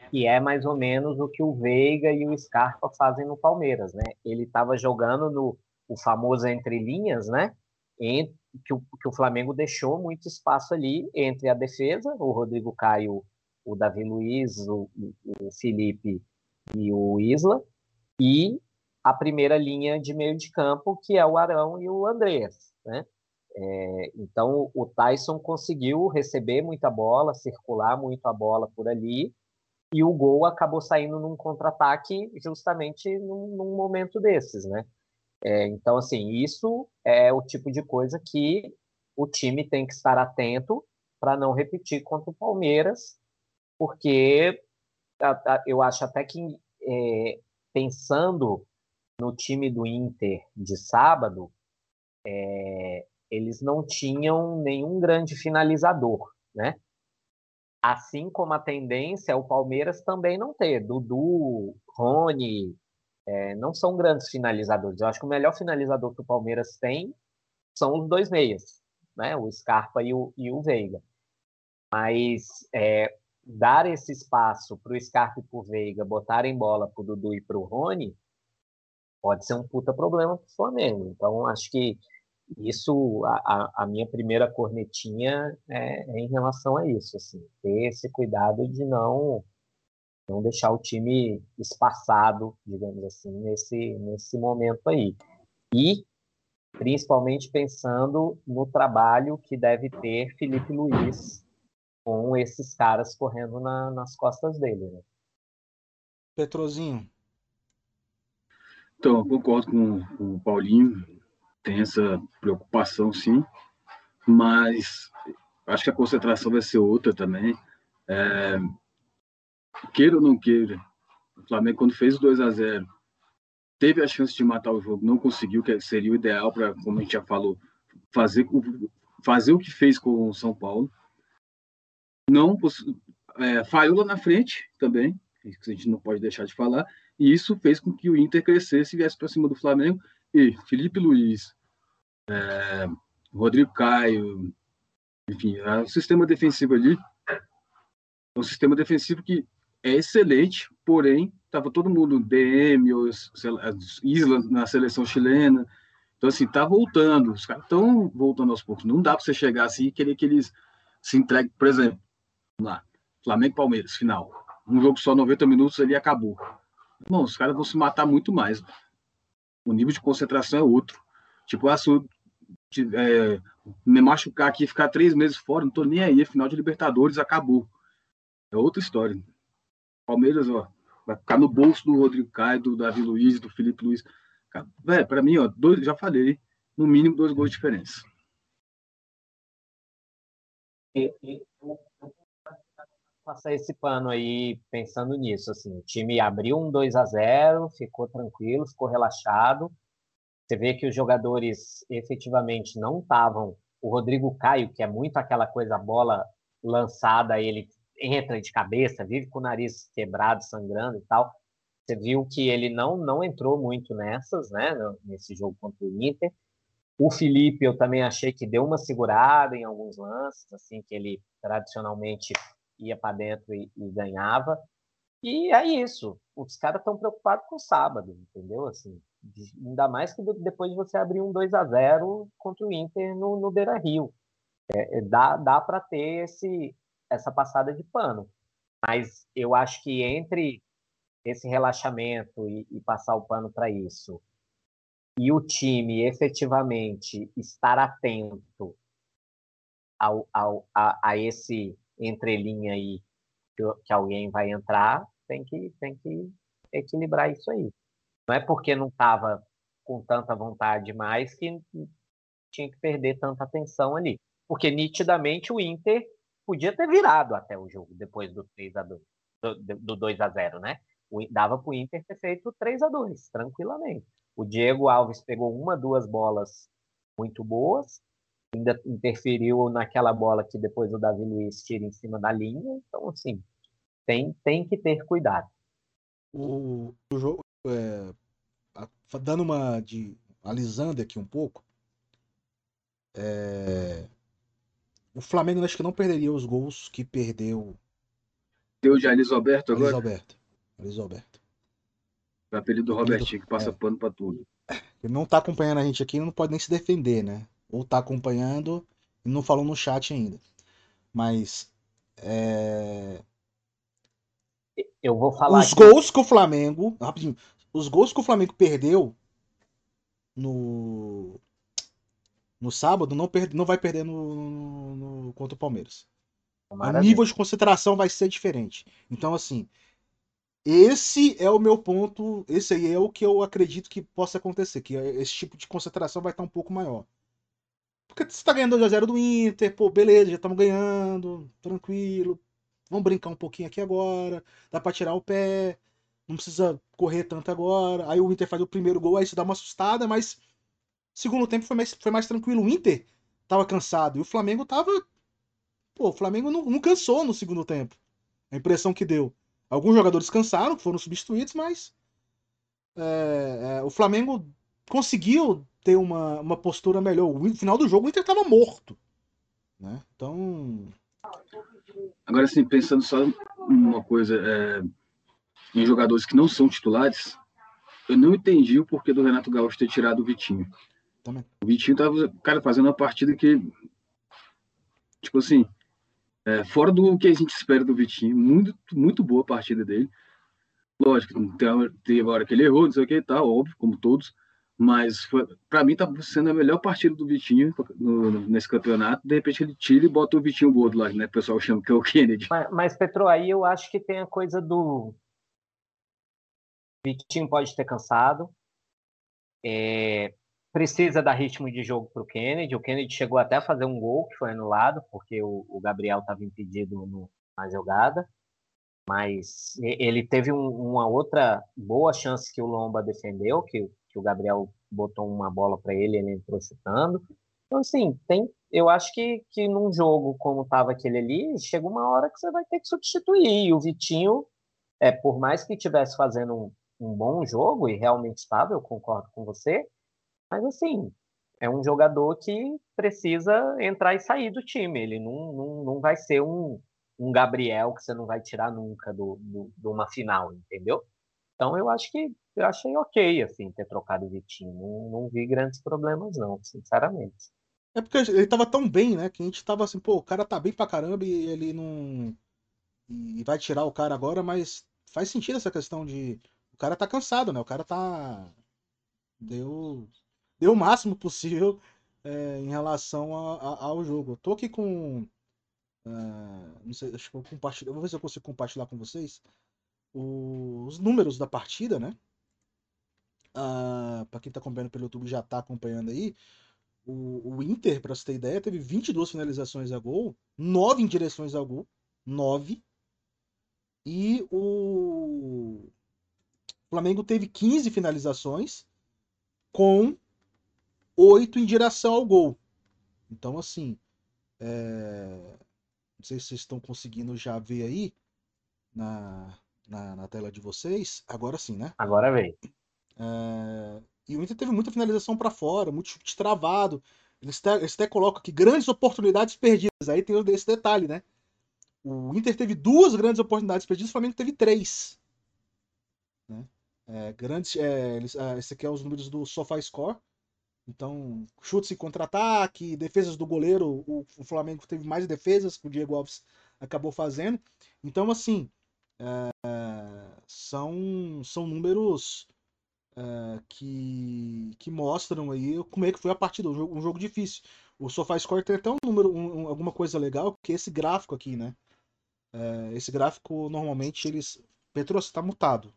que é mais ou menos o que o Veiga e o Scarpa fazem no Palmeiras, né? Ele estava jogando no o famoso entre linhas, né? Entre, que o, que o Flamengo deixou muito espaço ali entre a defesa, o Rodrigo Caio, o Davi Luiz, o, o Felipe e o Isla, e a primeira linha de meio de campo, que é o Arão e o Andreas, né? É, então o Tyson conseguiu receber muita bola, circular muito a bola por ali, e o gol acabou saindo num contra-ataque justamente num, num momento desses, né? É, então, assim, isso é o tipo de coisa que o time tem que estar atento para não repetir contra o Palmeiras, porque eu acho até que é, pensando no time do Inter de sábado, é, eles não tinham nenhum grande finalizador, né? Assim como a tendência é o Palmeiras também não ter. Dudu, Rony, é, não são grandes finalizadores. Eu acho que o melhor finalizador que o Palmeiras tem são os dois meias, né? O Scarpa e o, e o Veiga. Mas é, dar esse espaço para o Scarpa e para o Veiga botarem bola para o Dudu e para o Rony pode ser um puta problema para o Flamengo. Então, acho que isso, a, a, minha primeira cornetinha é, é, em relação a isso, assim, ter esse cuidado de não não deixar o time espaçado, digamos assim, nesse, nesse momento aí. E principalmente pensando no trabalho que deve ter Felipe Luiz com esses caras correndo na, nas costas dele. Né?
Petrozinho.
Então, eu concordo com, com o Paulinho tem essa preocupação, sim, mas acho que a concentração vai ser outra também. É, queira ou não queira, o Flamengo, quando fez o 2 a 0 teve a chance de matar o jogo, não conseguiu, que seria o ideal para, como a gente já falou, fazer, fazer o que fez com o São Paulo. Não é, falhou lá na frente também, que a gente não pode deixar de falar, e isso fez com que o Inter crescesse e viesse para cima do Flamengo e Felipe Luiz, é, Rodrigo Caio, enfim, é o sistema defensivo ali é um sistema defensivo que é excelente, porém, estava todo mundo DM, os, Isla na seleção chilena. Então, assim, tá voltando. Os caras estão voltando aos poucos. Não dá para você chegar assim e querer que eles se entreguem. Por exemplo, lá, Flamengo Palmeiras, final. Um jogo só 90 minutos ali acabou. Bom, os caras vão se matar muito mais o nível de concentração é outro. Tipo, ah, eu é, me machucar aqui ficar três meses fora, não tô nem aí, final de Libertadores acabou. É outra história. Palmeiras, ó, vai ficar no bolso do Rodrigo Caio, do Davi Luiz, do Felipe Luiz. Velho, pra mim, ó, dois, já falei, no mínimo dois gols de diferença.
Passar esse pano aí pensando nisso. Assim, o time abriu um 2 a 0 ficou tranquilo, ficou relaxado. Você vê que os jogadores efetivamente não estavam. O Rodrigo Caio, que é muito aquela coisa, bola lançada, ele entra de cabeça, vive com o nariz quebrado, sangrando e tal. Você viu que ele não, não entrou muito nessas, né, nesse jogo contra o Inter. O Felipe, eu também achei que deu uma segurada em alguns lances, assim, que ele tradicionalmente ia para dentro e, e, ganhava. E é isso. Os caras estão preocupados com o sábado, entendeu? Assim, ainda mais que depois de você abrir um 2 a 0 contra o Inter no, no Beira Rio. É, é, dá dá para ter esse, essa passada de pano. Mas eu acho que entre esse relaxamento e, e passar o pano para isso e o time efetivamente estar atento ao, ao, a, a esse entrelinha aí que, que alguém vai entrar, tem que, tem que equilibrar isso aí. Não é porque não estava com tanta vontade mais que tinha que perder tanta atenção ali. Porque nitidamente o Inter podia ter virado até o jogo depois do 3 a 2 do, do 2 a 0 né? O, dava para o Inter ter feito 3 a 2 tranquilamente. O Diego Alves pegou uma, duas bolas muito boas, ainda interferiu naquela bola que depois o Davi Luiz tira em cima da linha. Então, assim, tem, tem que ter cuidado.
O, o jogo, é, dando uma de alisando aqui um pouco, é, o Flamengo acho que não perderia os gols que perdeu.
Deu de Alisoberto agora?
Alisoberto. Alisoberto.
O apelido do Robertinho, que passa é. pano pra tudo.
Ele não tá acompanhando a gente aqui, não pode nem se defender, né? ou tá acompanhando e não falou no chat ainda. Mas. É...
Eu vou falar.
Os aqui. gols que o Flamengo. Rapidinho. Os gols que o Flamengo perdeu no. No sábado não, per... não vai perder no, no, no... contra o Palmeiras. Maravilha. O nível de concentração vai ser diferente. Então, assim. Esse é o meu ponto. Esse aí é o que eu acredito que possa acontecer. Que esse tipo de concentração vai estar um pouco maior. Porque você tá ganhando 2x0 do Inter, pô, beleza, já estamos ganhando, tranquilo. Vamos brincar um pouquinho aqui agora. Dá pra tirar o pé. Não precisa correr tanto agora. Aí o Inter faz o primeiro gol, aí você dá uma assustada, mas Segundo tempo foi mais, foi mais tranquilo. O Inter tava cansado e o Flamengo tava. Pô, o Flamengo não, não cansou no segundo tempo. A impressão que deu. Alguns jogadores cansaram, foram substituídos, mas. É, é, o Flamengo conseguiu ter uma, uma postura melhor. No final do jogo o Inter tava morto. Né? Então.
Agora, assim, pensando só uma coisa, é, em jogadores que não são titulares, eu não entendi o porquê do Renato Gaúcho ter tirado o Vitinho. Também. O Vitinho tava, cara, fazendo uma partida que, tipo assim, é, fora do que a gente espera do Vitinho, muito, muito boa a partida dele. Lógico, teve hora que ele errou, não sei o que e tal, óbvio, como todos. Mas para mim tá sendo a melhor partida do Vitinho no, nesse campeonato. De repente ele tira e bota o Vitinho Gordo lá, né? O pessoal chama que é o Kennedy.
Mas, mas Petro, aí eu acho que tem a coisa do. Vitinho pode ter cansado. É... Precisa dar ritmo de jogo para o Kennedy. O Kennedy chegou até a fazer um gol que foi anulado, porque o, o Gabriel estava impedido no, na jogada. Mas ele teve um, uma outra boa chance que o Lomba defendeu, que que o Gabriel botou uma bola para ele, ele entrou chutando. Então, assim, tem, eu acho que, que num jogo como estava aquele ali, chega uma hora que você vai ter que substituir. E o Vitinho, é, por mais que estivesse fazendo um, um bom jogo, e realmente estava, eu concordo com você, mas assim, é um jogador que precisa entrar e sair do time. Ele não, não, não vai ser um, um Gabriel que você não vai tirar nunca do, do, de uma final, entendeu? Então eu acho que eu achei ok, assim, ter trocado o Vitinho. Não, não vi grandes problemas, não, sinceramente.
É porque ele tava tão bem, né? Que a gente tava assim, pô, o cara tá bem pra caramba e ele não. E vai tirar o cara agora, mas faz sentido essa questão de. O cara tá cansado, né? O cara tá. Deu. Deu o máximo possível é, em relação a, a, ao jogo. Eu tô aqui com. Uh, não sei, acho que eu compartilho. Vou ver se eu consigo compartilhar com vocês os números da partida, né? uh, para quem está acompanhando pelo YouTube já está acompanhando aí, o, o Inter, para você ter ideia, teve 22 finalizações a gol, 9 em direções ao gol, 9. E o Flamengo teve 15 finalizações com 8 em direção ao gol. Então, assim, é... não sei se vocês estão conseguindo já ver aí na, na, na tela de vocês. Agora sim, né?
Agora vem.
É... E o Inter teve muita finalização para fora, muito chute travado. Eles até, eles até colocam aqui grandes oportunidades perdidas. Aí tem esse detalhe, né? O Inter teve duas grandes oportunidades perdidas, o Flamengo teve três. Né? É, grandes, é, eles, é, esse aqui é os números do SofaScore. Então, chutes e contra-ataque, defesas do goleiro, o, o, Flamengo teve mais defesas que o Diego Alves acabou fazendo. Então, assim, é, são, são números uh, que, que mostram aí como é que foi a partida, um jogo, um jogo difícil. O SofaScore tem até um número, um, alguma coisa legal, que é esse gráfico aqui, né? Uh, esse gráfico, normalmente, eles... Petro, você tá mutado.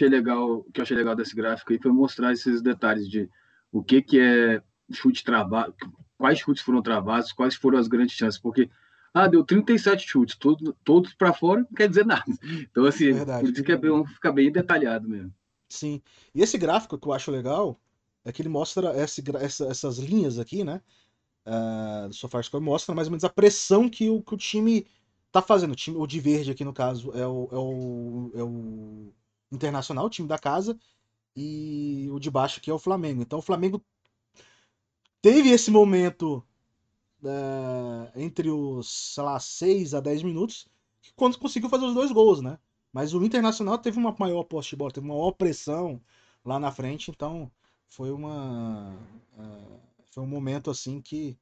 Achei legal, que eu achei legal desse gráfico aí foi mostrar esses detalhes de o que que é chute travado, quais chutes foram travados, quais foram as grandes chances, porque ah, deu 37 chutes, todos, todos para fora, não quer dizer nada. Então, assim, Verdade, por isso que é bem, fica bem detalhado mesmo.
Sim. E esse gráfico que eu acho legal é que ele mostra esse, essa, essas linhas aqui, né? Uh, do SofaScore mostra mais ou menos a pressão que o, que o time tá fazendo. O, time, o de verde aqui, no caso, é o, é o, é o Internacional, o time da casa, e o de baixo aqui é o Flamengo. Então o Flamengo teve esse momento é, entre os, sei lá, 6 a 10 minutos, quando conseguiu fazer os dois gols, né? Mas o Internacional teve uma maior posse de bola, teve uma maior pressão lá na frente, então foi uma. Uh, foi um momento assim que.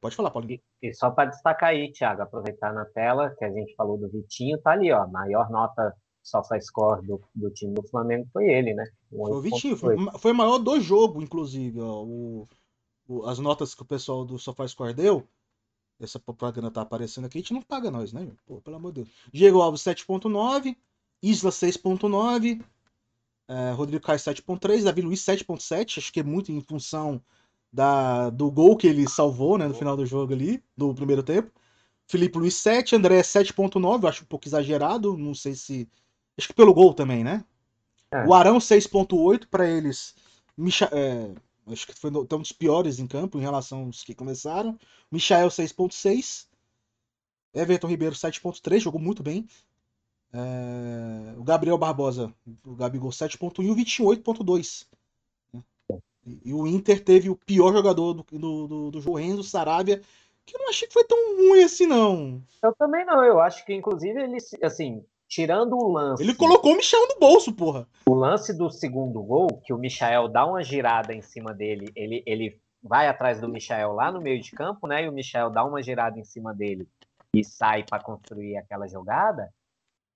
Pode falar, Paulinho.
E, e só para destacar aí, Thiago, aproveitar na tela que a gente falou do Vitinho, tá ali, ó. Maior nota score do, do time do Flamengo foi ele, né?
foi o Vitinho, foi, foi maior do jogo, inclusive, ó. O, as notas que o pessoal do SofaScore deu, essa propaganda tá aparecendo aqui, a gente não paga nós, né? Pô, pelo amor de Deus. Diego Alves 7.9, Isla 6.9, é, Rodrigo Caio 7.3, Davi Luiz 7.7, acho que é muito em função da, do gol que ele salvou, né, no final do jogo ali, do primeiro tempo. Felipe Luiz 7, André 7.9, acho um pouco exagerado, não sei se... Acho que pelo gol também, né? É. O Arão 6.8, para eles Micha é, acho que foi no, um dos piores em campo em relação aos que começaram. Michael 6.6. Everton Ribeiro 7.3, jogou muito bem. É, o Gabriel Barbosa, o Gabigol 7.1 e o Vitinho 8.2. E, e, o Inter teve o pior jogador do, do, do, do jogo, Renzo Saravia, que eu não achei que foi tão ruim assim, não.
Eu também não, eu acho que inclusive ele, assim, tirando o lance.
Ele colocou o Michel no bolso, porra.
O lance do segundo gol, que o Michael dá uma girada em cima dele, ele, ele vai atrás do Michael lá no meio de campo, né? E o Michel dá uma girada em cima dele e sai para construir aquela jogada.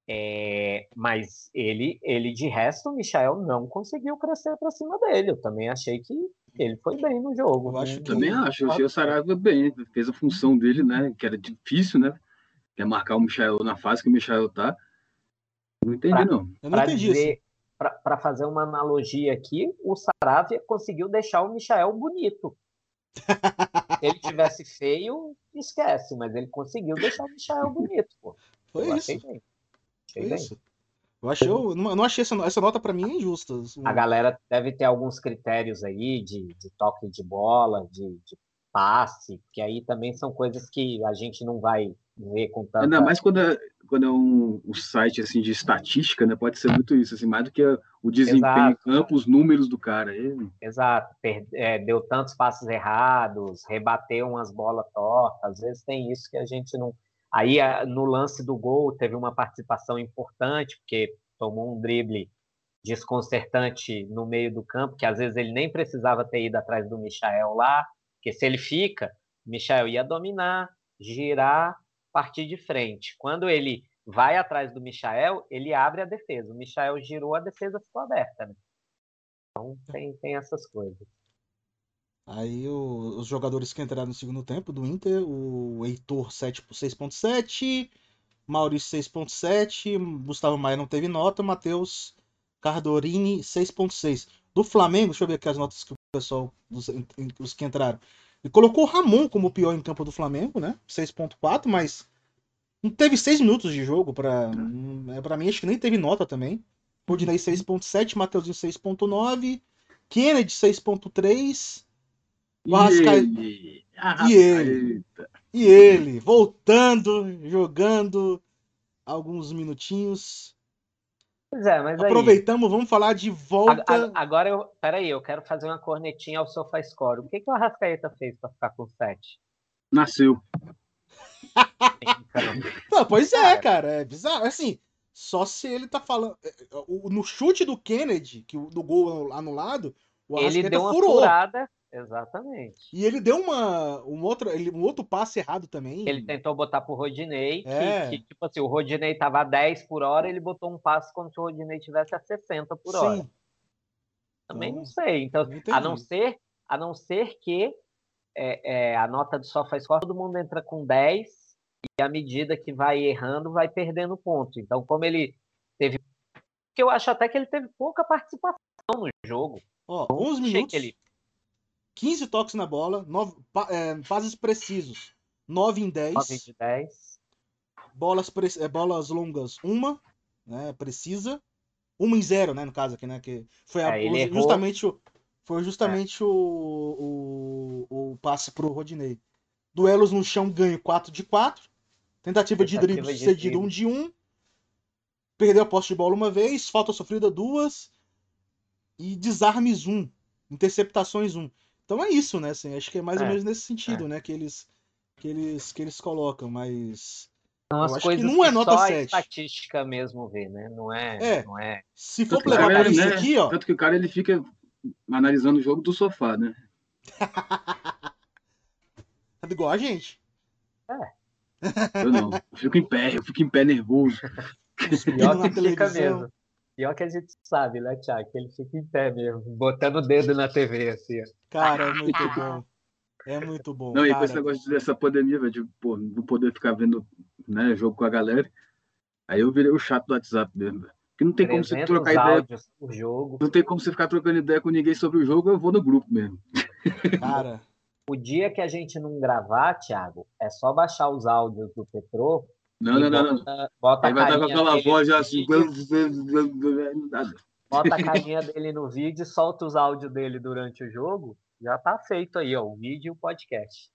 É, mas ele, ele de resto, o Michael não conseguiu crescer para cima dele. Eu também achei que ele foi bem no jogo.
Eu acho, também acho. Eu achei o Saraiva bem, fez a função dele, né? Que era difícil, né? Que é marcar o Michael na fase que o Michael tá. Não entendi, pra, não.
Eu não entendi dizer,
Para fazer uma analogia aqui, o Saravia conseguiu deixar o Michael bonito. Se ele tivesse feio, esquece, mas ele conseguiu deixar o Michael bonito, pô.
Foi eu isso. Achei Achei isso. Eu, achei, eu não achei essa, essa nota para mim injusta.
A galera deve ter alguns critérios aí de, de toque de bola, de, de passe, que aí também são coisas que a gente não vai ver com tanta...
Ainda mais quando é, quando é um, um site assim de estatística, né? Pode ser muito isso, assim, mais do que o desempenho Exato. em campo, os números do cara. Aí...
Exato, é, deu tantos passos errados, rebateu umas bolas tortas, às vezes tem isso que a gente não. Aí no lance do gol teve uma participação importante, porque tomou um drible desconcertante no meio do campo, que às vezes ele nem precisava ter ido atrás do Michael lá, porque se ele fica, o Michel ia dominar, girar, partir de frente. Quando ele vai atrás do Michael, ele abre a defesa. O Michael girou, a defesa ficou aberta. Né? Então tem, tem essas coisas.
Aí o, os jogadores que entraram no segundo tempo do Inter, o Heitor 6.7, Maurício 6.7, Gustavo Maia não teve nota, Matheus Cardorini 6.6. Do Flamengo, deixa eu ver aqui as notas que o pessoal, os, os que entraram. Ele colocou o Ramon como o pior em campo do Flamengo, né? 6.4, mas não teve 6 minutos de jogo para é, para mim, acho que nem teve nota também. Rodinei 6.7, Mateuzinho 6.9, Kennedy 6.3,
e,
e ele, e ele, voltando, jogando alguns minutinhos.
Pois é, mas
Aproveitamos, aí, vamos falar de volta.
agora eu. Peraí, eu quero fazer uma cornetinha ao SofaScore. O que, que o Arrascaeta fez para ficar com 7?
Nasceu.
Não, pois é, cara. É bizarro. Assim, só se ele tá falando. É, é, no chute do Kennedy, que do gol anulado,
o Arrascaeta ele deu uma furou. furada. Exatamente.
E ele deu uma, um, outro, ele, um outro passe errado também.
Ele tentou botar pro Rodinei, é. que, que, tipo assim, o Rodinei tava a 10 por hora, ele botou um passe como se o Rodinei tivesse a 60 por hora. Sim. Também então, não sei. Então, a não ser, a não ser que é, é, a nota do SofaScore, todo mundo entra com 10 e à medida que vai errando, vai perdendo ponto. Então, como ele teve. que eu acho até que ele teve pouca participação no jogo.
Ó, 11 minutos. Ele 15 toques na bola, 9, é, passes precisos, 9 em 10.
9 em 10.
Bolas, é, bolas longas, uma, né, precisa. Uma em zero, né, no caso aqui, né, que foi a, é, justamente, o, foi justamente é. o, o, o passe pro Rodinei. Duelos no chão, ganho 4 de 4. Tentativa, Tentativa de drible sucedido 1 de 1. Perdeu a posse de bola uma vez, falta sofrida duas. E desarmes 1. Interceptações 1. Então é isso, né? Assim, acho que é mais é, ou menos nesse sentido, é. né? Que eles, que eles, que eles colocam, mas.
São as coisas que não é nota só 7. estatística mesmo vê, né? Não é.
é.
Não é...
Se for levar pra isso né? aqui, ó.
Tanto que o cara ele fica analisando o jogo do sofá, né?
Sabe igual a gente.
É.
Eu não. Eu fico em pé, eu fico em pé nervoso.
Pior que fica mesmo. Pior que a gente sabe, né, Thiago? Que ele fica em pé mesmo, botando o dedo na TV, assim.
Cara, é muito bom. É muito bom.
Não,
cara.
e com esse negócio dessa pandemia, velho, de pô, não poder ficar vendo né, jogo com a galera. Aí eu virei o chato do WhatsApp mesmo, velho. Porque não tem como você trocar ideia.
Jogo.
Não tem como você ficar trocando ideia com ninguém sobre o jogo, eu vou no grupo mesmo.
Cara.
o dia que a gente não gravar, Thiago, é só baixar os áudios do Petro
não, não, não, não.
Bota
Aí vai estar com aquela voz já assim.
bota a carinha dele no vídeo e solta os áudios dele durante o jogo, já tá feito aí, ó, o vídeo e o podcast.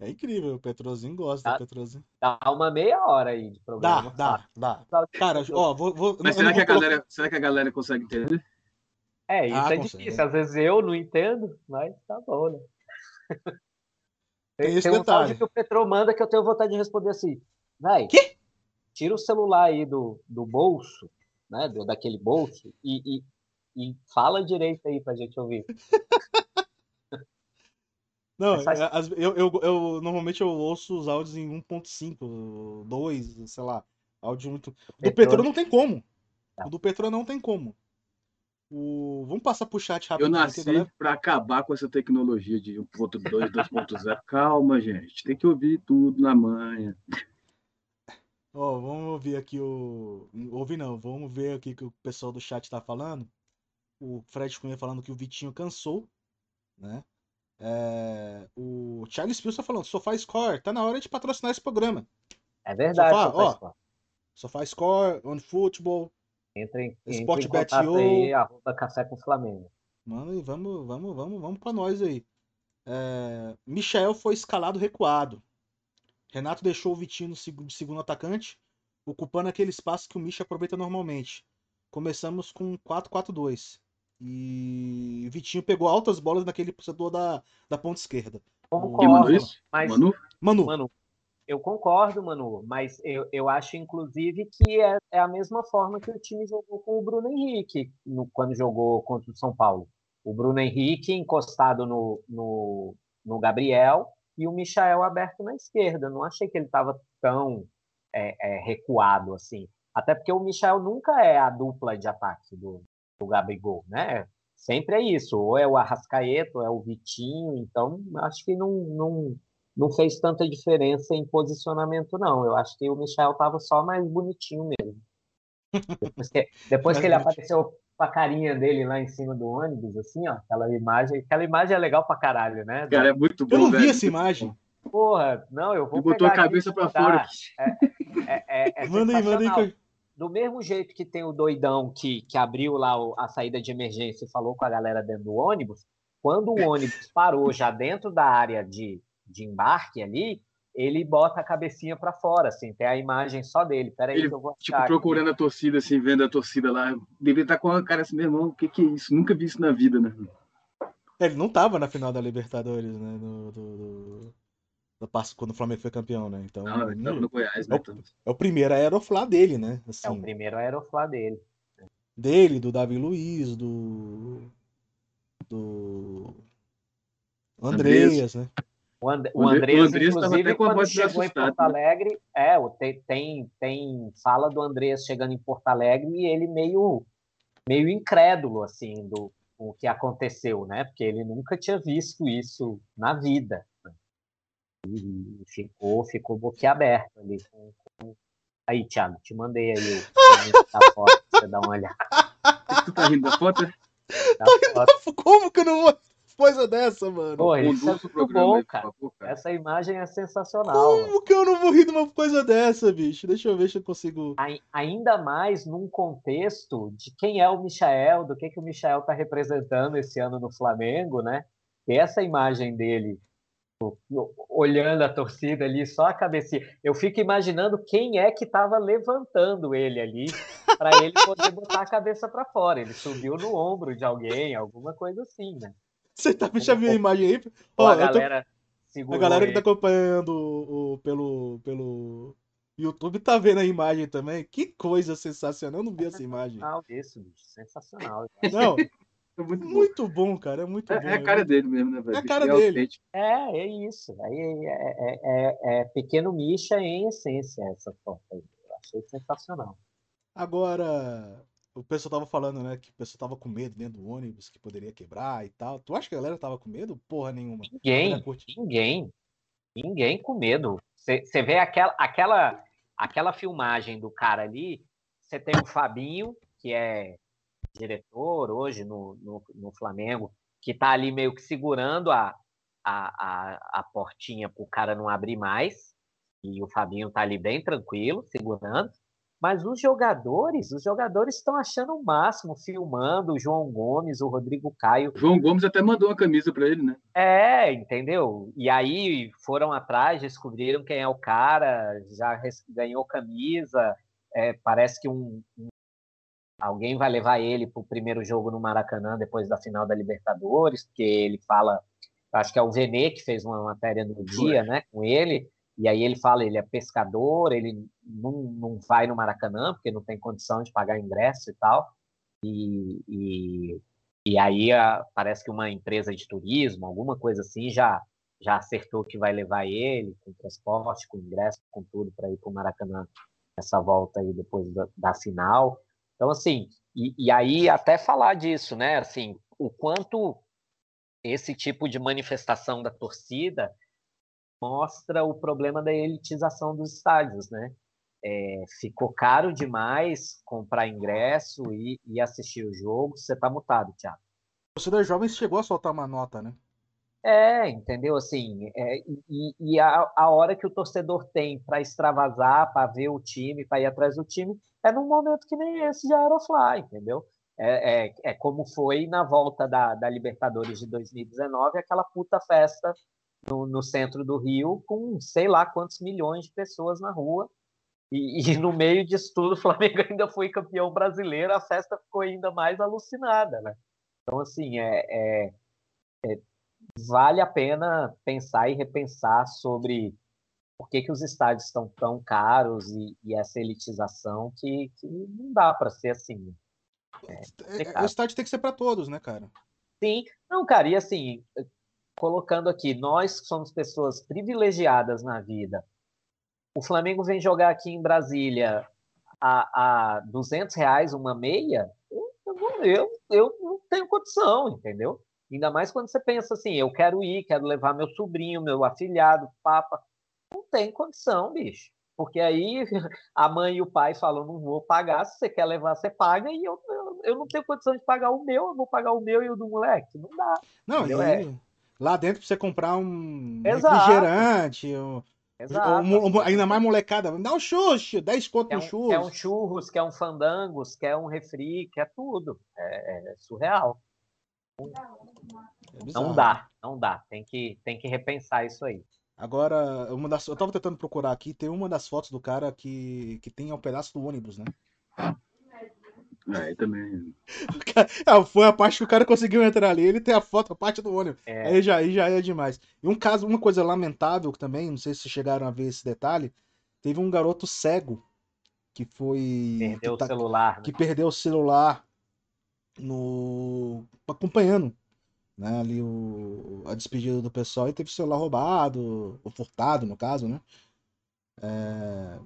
É incrível, o Petrozinho gosta
Dá-
do Petrozinho.
Dá uma meia hora aí de
Dá,
programa.
dá, dá.
Áudios
Cara, ó, vou. vou
Mas será que, a
colocar-
galera, será que a galera consegue entender?
É, isso
Ah,
é
consegue.
difícil. Às vezes eu não entendo, mas tá bom, né?
Tem esse
tem um
detalhe.
áudio que o Petro manda que eu tenho vontade de responder assim,
Quê?
tira o celular aí do, do bolso, né, do, daquele bolso, e, e, e fala direito aí pra gente ouvir.
Não, é, as- eu, eu, eu- normalmente eu ouço os áudios em 1.5, 2, sei lá. Áudio muito. O do
Petro-
Petro não tem como.
Tá.
O do Petro não tem como. O... Vamos passar pro chat
Eu
rapidinho aqui,
nasci para acabar com essa tecnologia de 1.2, 2.0. Calma, gente. Tem que ouvir tudo na manhã.
Ó, vamos ouvir aqui o. Ouvir não, vamos ver aqui o que o pessoal do chat tá falando. O Fred Cunha falando que o Vitinho cansou, né? É, O Charles Pilson falando, Sofá Score, tá na hora de patrocinar esse programa.
É verdade,
Sofá,
seu
ó.
pessoal.
Sofá Score, On Football,
Entra em, entra em contato
IO.
aí, arroba Café com Flamengo.
Mano, e vamos, vamos, vamos, vamos pra nós aí. É, Michael foi escalado recuado. Renato deixou o Vitinho no seg- de segundo atacante, ocupando aquele espaço que o Micha aproveita normalmente. Começamos com 4-4-2. E o Vitinho pegou altas bolas naquele setor da, da ponta esquerda.
Mandou
Concordo,
isso?
mas
Manu?
Manu,
Mano, eu concordo, Manu, mas eu, eu acho, inclusive, que é, é a mesma forma que o time jogou com o Bruno Henrique no- quando jogou contra o São Paulo. O Bruno Henrique encostado no, no, no Gabriel e o Michael aberto na esquerda. Não achei que ele estava tão é, é, recuado assim. Até porque o Michael nunca é a dupla de ataque do, do Gabigol, né? Sempre é isso, ou é o Arrascaeta, ou é o Vitinho, então acho que não, não, não fez tanta diferença em posicionamento, não. Eu acho que o Michel estava só mais bonitinho mesmo. Depois que, depois que ele apareceu com a carinha dele lá em cima do ônibus, assim, ó, aquela imagem, aquela imagem é legal pra caralho, né?
Cara, é muito bom,
eu não
velho.
vi essa imagem.
Porra, não, eu vou
Ele botou a cabeça pra fora.
É, é, é
Manda aí, manda aí.
Do mesmo jeito que tem o doidão que, que abriu lá o- a saída de emergência e falou com a galera dentro do ônibus, quando o ônibus parou já dentro da área de, de embarque ali, ele bota a cabecinha para fora, assim, tem a imagem só dele. Peraí
Ele,
que eu vou
Tipo,
achar aqui.
procurando a torcida, assim, vendo a torcida lá. Deveria estar com a cara assim, meu irmão, o que, que é isso? Nunca vi isso na vida, né?
É, Ele não tava na final da Libertadores, né? Do, do, do- passe- quando o Flamengo foi campeão, né? Então,
Não, ele tava
não-
no Goiás,
é
né?
o-
Então,
é o primeiro aeroflá dele, né?
É o
Assim,
primeiro aeroflá dele.
dele, do Davi Luiz, do. Do. Andreas, né?
O, And,
O
o
André-
Andrés,
o Andrés
inclusive,
até com a
quando
voz
chegou em. Porto Alegre, é, o- tem, tem, tem fala do Andrés chegando em Porto Alegre e ele meio, meio incrédulo, assim, do o que aconteceu, né? Porque ele nunca tinha visto isso na vida. né? E ficou, ficou boquiaberto ali. Com, com... Aí, Thiago, te mandei aí o da foto pra você dar uma olhada.
Tu tá rindo da foto?
da foto.
Como que eu não vou coisa dessa, mano?
Pô, isso é muito
programa
bom,
aí,
cara.
favor, cara.
Essa imagem é sensacional. mano.
Como que eu não vou rir de uma coisa dessa, bicho? Deixa eu ver se eu consigo.
Ai- ainda mais num contexto de quem é o Michael, do que, que o Michael está representando esse ano no Flamengo, né? E essa imagem dele olhando a torcida ali, só a cabecinha. Eu fico imaginando quem é que estava levantando ele ali para ele poder botar a cabeça para fora. Ele subiu no ombro de alguém, alguma coisa assim, né?
Você tá já viu a imagem aí? Ó,
a
eu tô-
galera
A galera que tá acompanhando o, o- pelo, pelo YouTube tá vendo a imagem também. Que coisa sensacional. Eu não vi essa imagem.
Sensacional isso, bicho. Sensacional.
Não,
É muito bom.
muito bom, cara. É muito
É,
bom.
é a cara dele mesmo, né, velho?
É a cara
Bicho,
dele.
autêntico.
É, é isso. Aí é, é- é- é pequeno Misha em essência essa foto aí. Eu achei sensacional.
Agora, o pessoal tava falando, né, que o pessoal tava com medo dentro do ônibus, que poderia quebrar e tal. Tu acha que a galera tava com medo? Porra nenhuma.
Ninguém, ninguém, ninguém com medo. Você vê aquela, aquela, aquela filmagem do cara ali, você tem o Fabinho, que é diretor hoje no, no, no Flamengo, que tá ali meio que segurando a, a, a, a portinha pro cara não abrir mais. E o Fabinho tá ali bem tranquilo, segurando. Mas os jogadores, os jogadores estão achando o máximo, filmando o João Gomes, o Rodrigo Caio.
João Gomes até mandou uma camisa para ele, né?
É, entendeu? E aí foram atrás, descobriram quem é o cara, já ganhou camisa. É, parece que um, um, alguém vai levar ele para o primeiro jogo no Maracanã depois da final da Libertadores, porque ele fala, acho que é o Vene que fez uma matéria no dia, né, com ele e aí ele fala, ele é pescador, ele não, não vai no Maracanã, porque não tem condição de pagar ingresso e tal. E, e, e aí a, parece que uma empresa de turismo, alguma coisa assim, já, já acertou que vai levar ele com transporte, com ingresso, com tudo para ir para o Maracanã nessa volta aí depois da, da final. Então, assim, e, e aí até falar disso, né? Assim, o quanto esse tipo de manifestação da torcida mostra o problema da elitização dos estádios, né? É, ficou caro demais comprar ingresso e, e assistir o jogo. Você tá mutado, Thiago.
O torcedor jovem chegou a soltar uma nota, né?
É, entendeu? Assim, é, e, e a, a, hora que o torcedor tem para extravasar, para ver o time, para ir atrás do time, é num momento que nem esse de Aerofly, entendeu? É, é, é como foi na volta da, da Libertadores de 2019, aquela puta festa no, no, centro do Rio com sei lá quantos milhões de pessoas na rua. E, e, no meio disso tudo, o Flamengo ainda foi campeão brasileiro, a festa ficou ainda mais alucinada, né? Então, assim, é, é, é vale a pena pensar e repensar sobre por que, que os estádios estão tão caros e, e essa elitização que, que não dá para ser assim.
É, é, o estádio tem que ser para todos, né, cara?
Sim, não, cara, e assim, colocando aqui, nós somos pessoas privilegiadas na vida. O Flamengo vem jogar aqui em Brasília a, a 200 reais uma meia, eu, eu, eu não tenho condição, entendeu? Ainda mais quando você pensa assim, eu quero ir, quero levar meu sobrinho, meu afilhado, papa. Não tem condição, bicho. Porque aí a mãe e o pai falam, não vou pagar, se você quer levar, você paga, e eu, eu, eu não tenho condição de pagar o meu, eu vou pagar o meu e o do moleque. Não dá.
Não, e aí, é lá dentro pra você comprar um Exato. refrigerante, um. Um, um, ainda mais molecada, dá um xuxo, 10 conto no churros.
Quer um churros, quer um fandangos, quer um refri, quer tudo. É, é surreal. É não dá, não dá. Tem que, tem que repensar isso aí.
Agora, uma das, eu tava tentando procurar aqui, tem uma das fotos do cara que, que tem um pedaço do ônibus, né?
Aí também.
É, foi a parte que o cara conseguiu entrar ali. Ele tem a foto, a parte do ônibus. É. Aí, já, aí já é demais. E um caso, uma coisa lamentável também, não sei se chegaram a ver esse detalhe. Teve um garoto cego que foi.
Perdeu que tá, o celular. Né?
Que perdeu o celular no. acompanhando. Né, ali o, a despedida do pessoal e teve o celular roubado, ou furtado, no caso, né? É...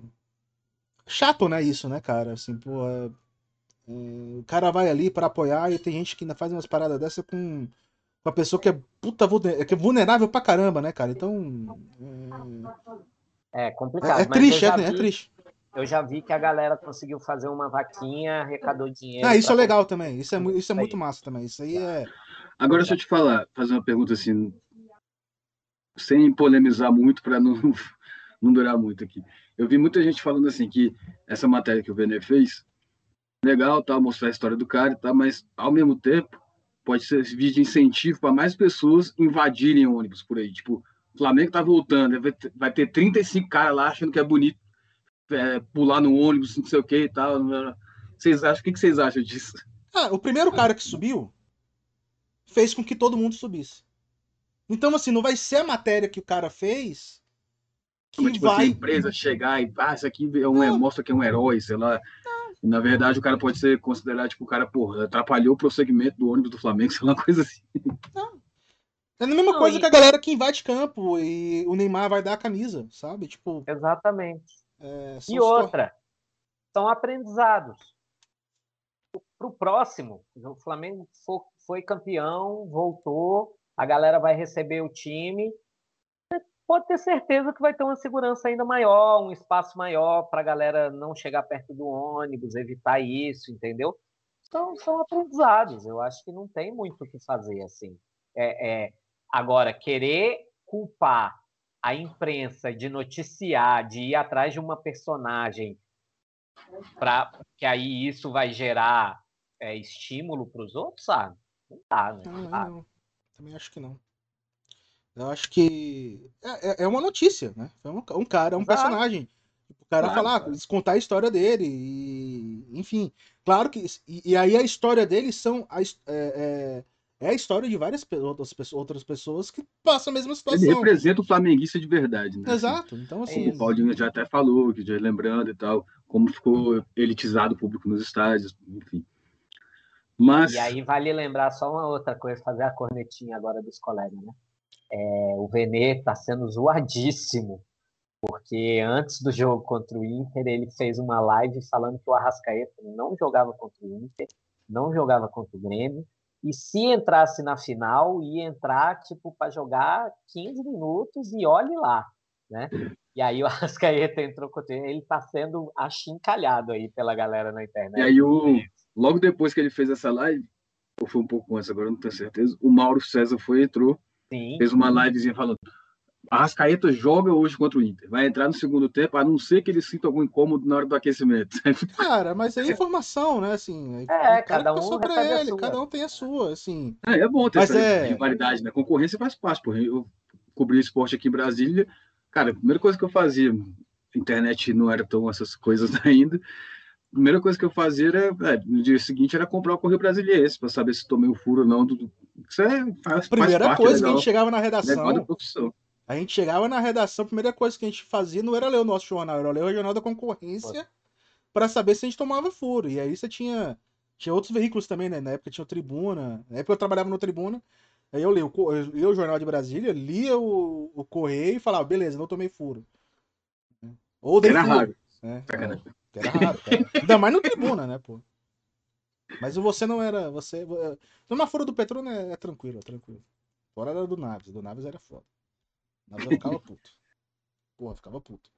Chato, né, isso, né, cara? Assim, pô, é o cara vai ali para apoiar e tem gente que ainda faz umas paradas dessa com, com a pessoa que é puta que é vulnerável pra caramba, né, cara? Então.
É, é complicado. É,
é triste, é, vi, é, triste.
Eu já vi que a galera conseguiu fazer uma vaquinha, arrecadou dinheiro.
Ah, isso é legal também. Isso é, isso é muito massa também. Isso aí é.
Agora, deixa eu te falar, fazer uma pergunta assim, sem polemizar muito para não, não durar muito aqui. Eu vi muita gente falando assim que essa matéria que o Vene fez legal, tá, mostrar a história do cara, tá, mas ao mesmo tempo pode ser servir de incentivo para mais pessoas invadirem o ônibus por aí. Tipo, o Flamengo tá voltando, vai ter 35 caras lá achando que é bonito é, pular no ônibus, não sei o que e tal. Vocês acham, o que, que vocês acham disso?
Ah, o primeiro cara que subiu fez com que todo mundo subisse. Então, assim, não vai ser a matéria que o cara fez que
Como, tipo, vai... a empresa chegar e, ah, isso aqui é um, mostra que é um herói, sei lá. Na verdade, o cara pode ser considerado, tipo, o cara, porra, atrapalhou o prosseguimento do ônibus do Flamengo, sei lá, uma coisa assim.
Não. É a mesma não, coisa e... que a galera que invade campo e o Neymar vai dar a camisa, sabe? Tipo.
Exatamente. É, e outra, são aprendizados. Para o próximo, o Flamengo foi campeão, voltou, a galera vai receber o time pode ter certeza que vai ter uma segurança ainda maior, um espaço maior para a galera não chegar perto do ônibus, evitar isso, entendeu? Então, são aprendizados. Eu acho que não tem muito o que fazer assim. É, é... Agora, querer culpar a imprensa de noticiar, de ir atrás de uma personagem Pra, que aí isso vai gerar é, estímulo para os outros, sabe? Não tá, né?
Não,
Ah,
não. Também acho que não. Eu acho que é, é- é uma notícia, né? É um, um cara, é um personagem. O cara
Claro,
falar,
claro.
contar a história dele, e, enfim. Claro que. E, e aí a história dele são. A, é, é, é a história de várias outras pessoas, outras pessoas que passam a mesma
Ele
situação.
representa o flamenguista de verdade, né?
Exato. Então, assim.
Como o Paulinho já até falou, que já lembrando e tal, como ficou elitizado o público nos estádios, enfim. Mas
E aí vale lembrar só uma outra coisa, fazer a cornetinha agora dos colegas, né? É, o Vene está sendo zoadíssimo, porque antes do jogo contra o Inter, ele fez uma live falando que o Arrascaeta não jogava contra o Inter, não jogava contra o Grêmio, e se entrasse na final, ia entrar tipo para jogar 15 minutos e olhe lá, né? E aí o Arrascaeta entrou contra ele, ele está sendo achincalhado aí pela galera na internet.
E aí, o, logo depois que ele fez essa live, ou foi um pouco antes, agora não tenho certeza, o Mauro César foi, entrou,
Sim,
fez uma livezinha falando: a Rascaeta joga hoje contra o Inter, vai entrar no segundo tempo, a não ser que ele sinta algum incômodo na hora do aquecimento.
Cara, mas é informação, né? Assim,
É, cada um
pra ele, cada um tem a sua, assim.
É, é bom ter
Mas
essa
é-
rivalidade, né? Concorrência faz parte, porra. Eu cobri esporte aqui em Brasília, cara, a primeira coisa que eu fazia, internet não era tão essas coisas ainda, primeira coisa que eu fazia era, é, no dia seguinte, era comprar o Correio Brasiliense, para saber se tomei o furo ou não. do- Isso é, faz,
Primeira
faz
coisa que a
legal,
gente chegava na
legal da
redação, a gente chegava na redação, a primeira coisa que a gente fazia não era ler o nosso jornal, era ler o jornal da concorrência pra saber se a gente tomava furo. E aí você tinha tinha outros veículos também, né? Na época tinha o Tribuna, na época eu trabalhava no Tribuna, aí eu lia o, eu lia o jornal de Brasília, lia o, o correio e falava, beleza, não tomei furo. Ou dei
Era
furo.
raro.
né? Que era raro, cara. Ainda mais no tribuna, né, pô? Mas você não era. Você. Tomar fora do Petrona é, é tranquilo, é tranquilo. Fora era do Naves. Do Naves era foda. O Naves eu ficava puto. Porra, ficava puto.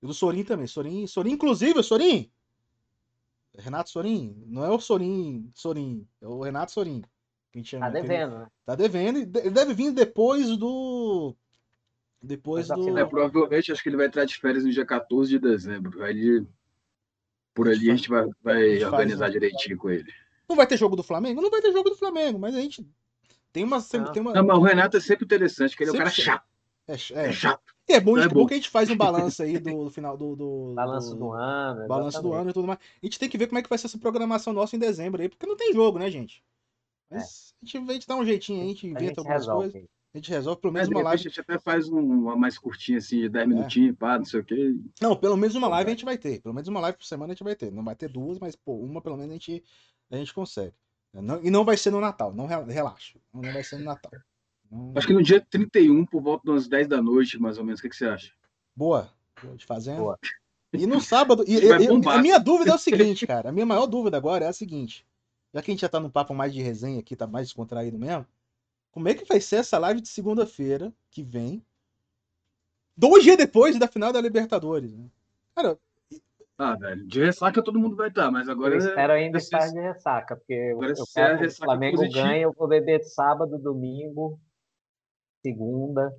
E do Sorin também. Sorin, Sorin inclusive, o Sorin. Renato Sorin. Não é o Sorin Sorin. É o Renato Sorin. Que a gente chama,
tá devendo, né?
Tá devendo. de- Ele deve vir depois do. Depois
Mas a
do.
É, provavelmente acho que ele vai entrar de férias no dia 14 de dezembro. Aí ele- por ali a
faz-
gente vai,
a
vai
gente faz
organizar
um-
direitinho com ele.
Não vai ter jogo do Flamengo? Não vai ter jogo do Flamengo, mas a gente. Tem uma.
Não.
Tem uma...
Não, mas o Renato é sempre interessante, que ele é um cara
Sempre
chato.
É,
É
é.
chato.
E é bom,
É
é
bom.
bom que a gente faz um balanço aí do, do final do. do
Balanço do ano.
Balanço do ano e tudo mais. A gente tem que ver como é que vai ser essa programação nossa em dezembro aí, porque não tem jogo, né, gente? Mas a, gente, a gente dá um jeitinho, aí, a gente
É. A
inventa
gente
algumas
resolve.
coisas, a gente resolve pelo menos
de
uma
repente a
live.
gente até faz um- uma mais curtinha, assim, de 10
É.
minutinhos, pá, não sei o quê.
Não, pelo menos uma live a gente vai ter. Pelo menos uma live por semana a gente vai ter. Não vai ter duas, mas, pô, uma pelo menos a gente, a gente consegue. Não- e não vai ser no Natal, não re- relaxa. Não vai ser no Natal. Não-
Acho que no dia 31, por volta das 10 da noite, mais ou menos. O que, que você acha?
Boa. Boa de fazenda.
Boa.
E no sábado. E, e-
bombar.
a minha dúvida é o seguinte, cara. A minha maior dúvida agora é a seguinte. Já que a gente já tá num papo mais de resenha aqui, tá mais descontraído mesmo. Como é que vai ser essa live de segunda-feira que vem? Dois dias depois da final da Libertadores, né? Cara,
Ah, velho, de ressaca todo mundo vai estar, mas agora.
Eu espero ainda
vai ser-
estar de ressaca, porque eu,
Agora,
eu
se é
quero que o Flamengo
positiva-
ganhe, eu vou beber sábado, domingo, segunda.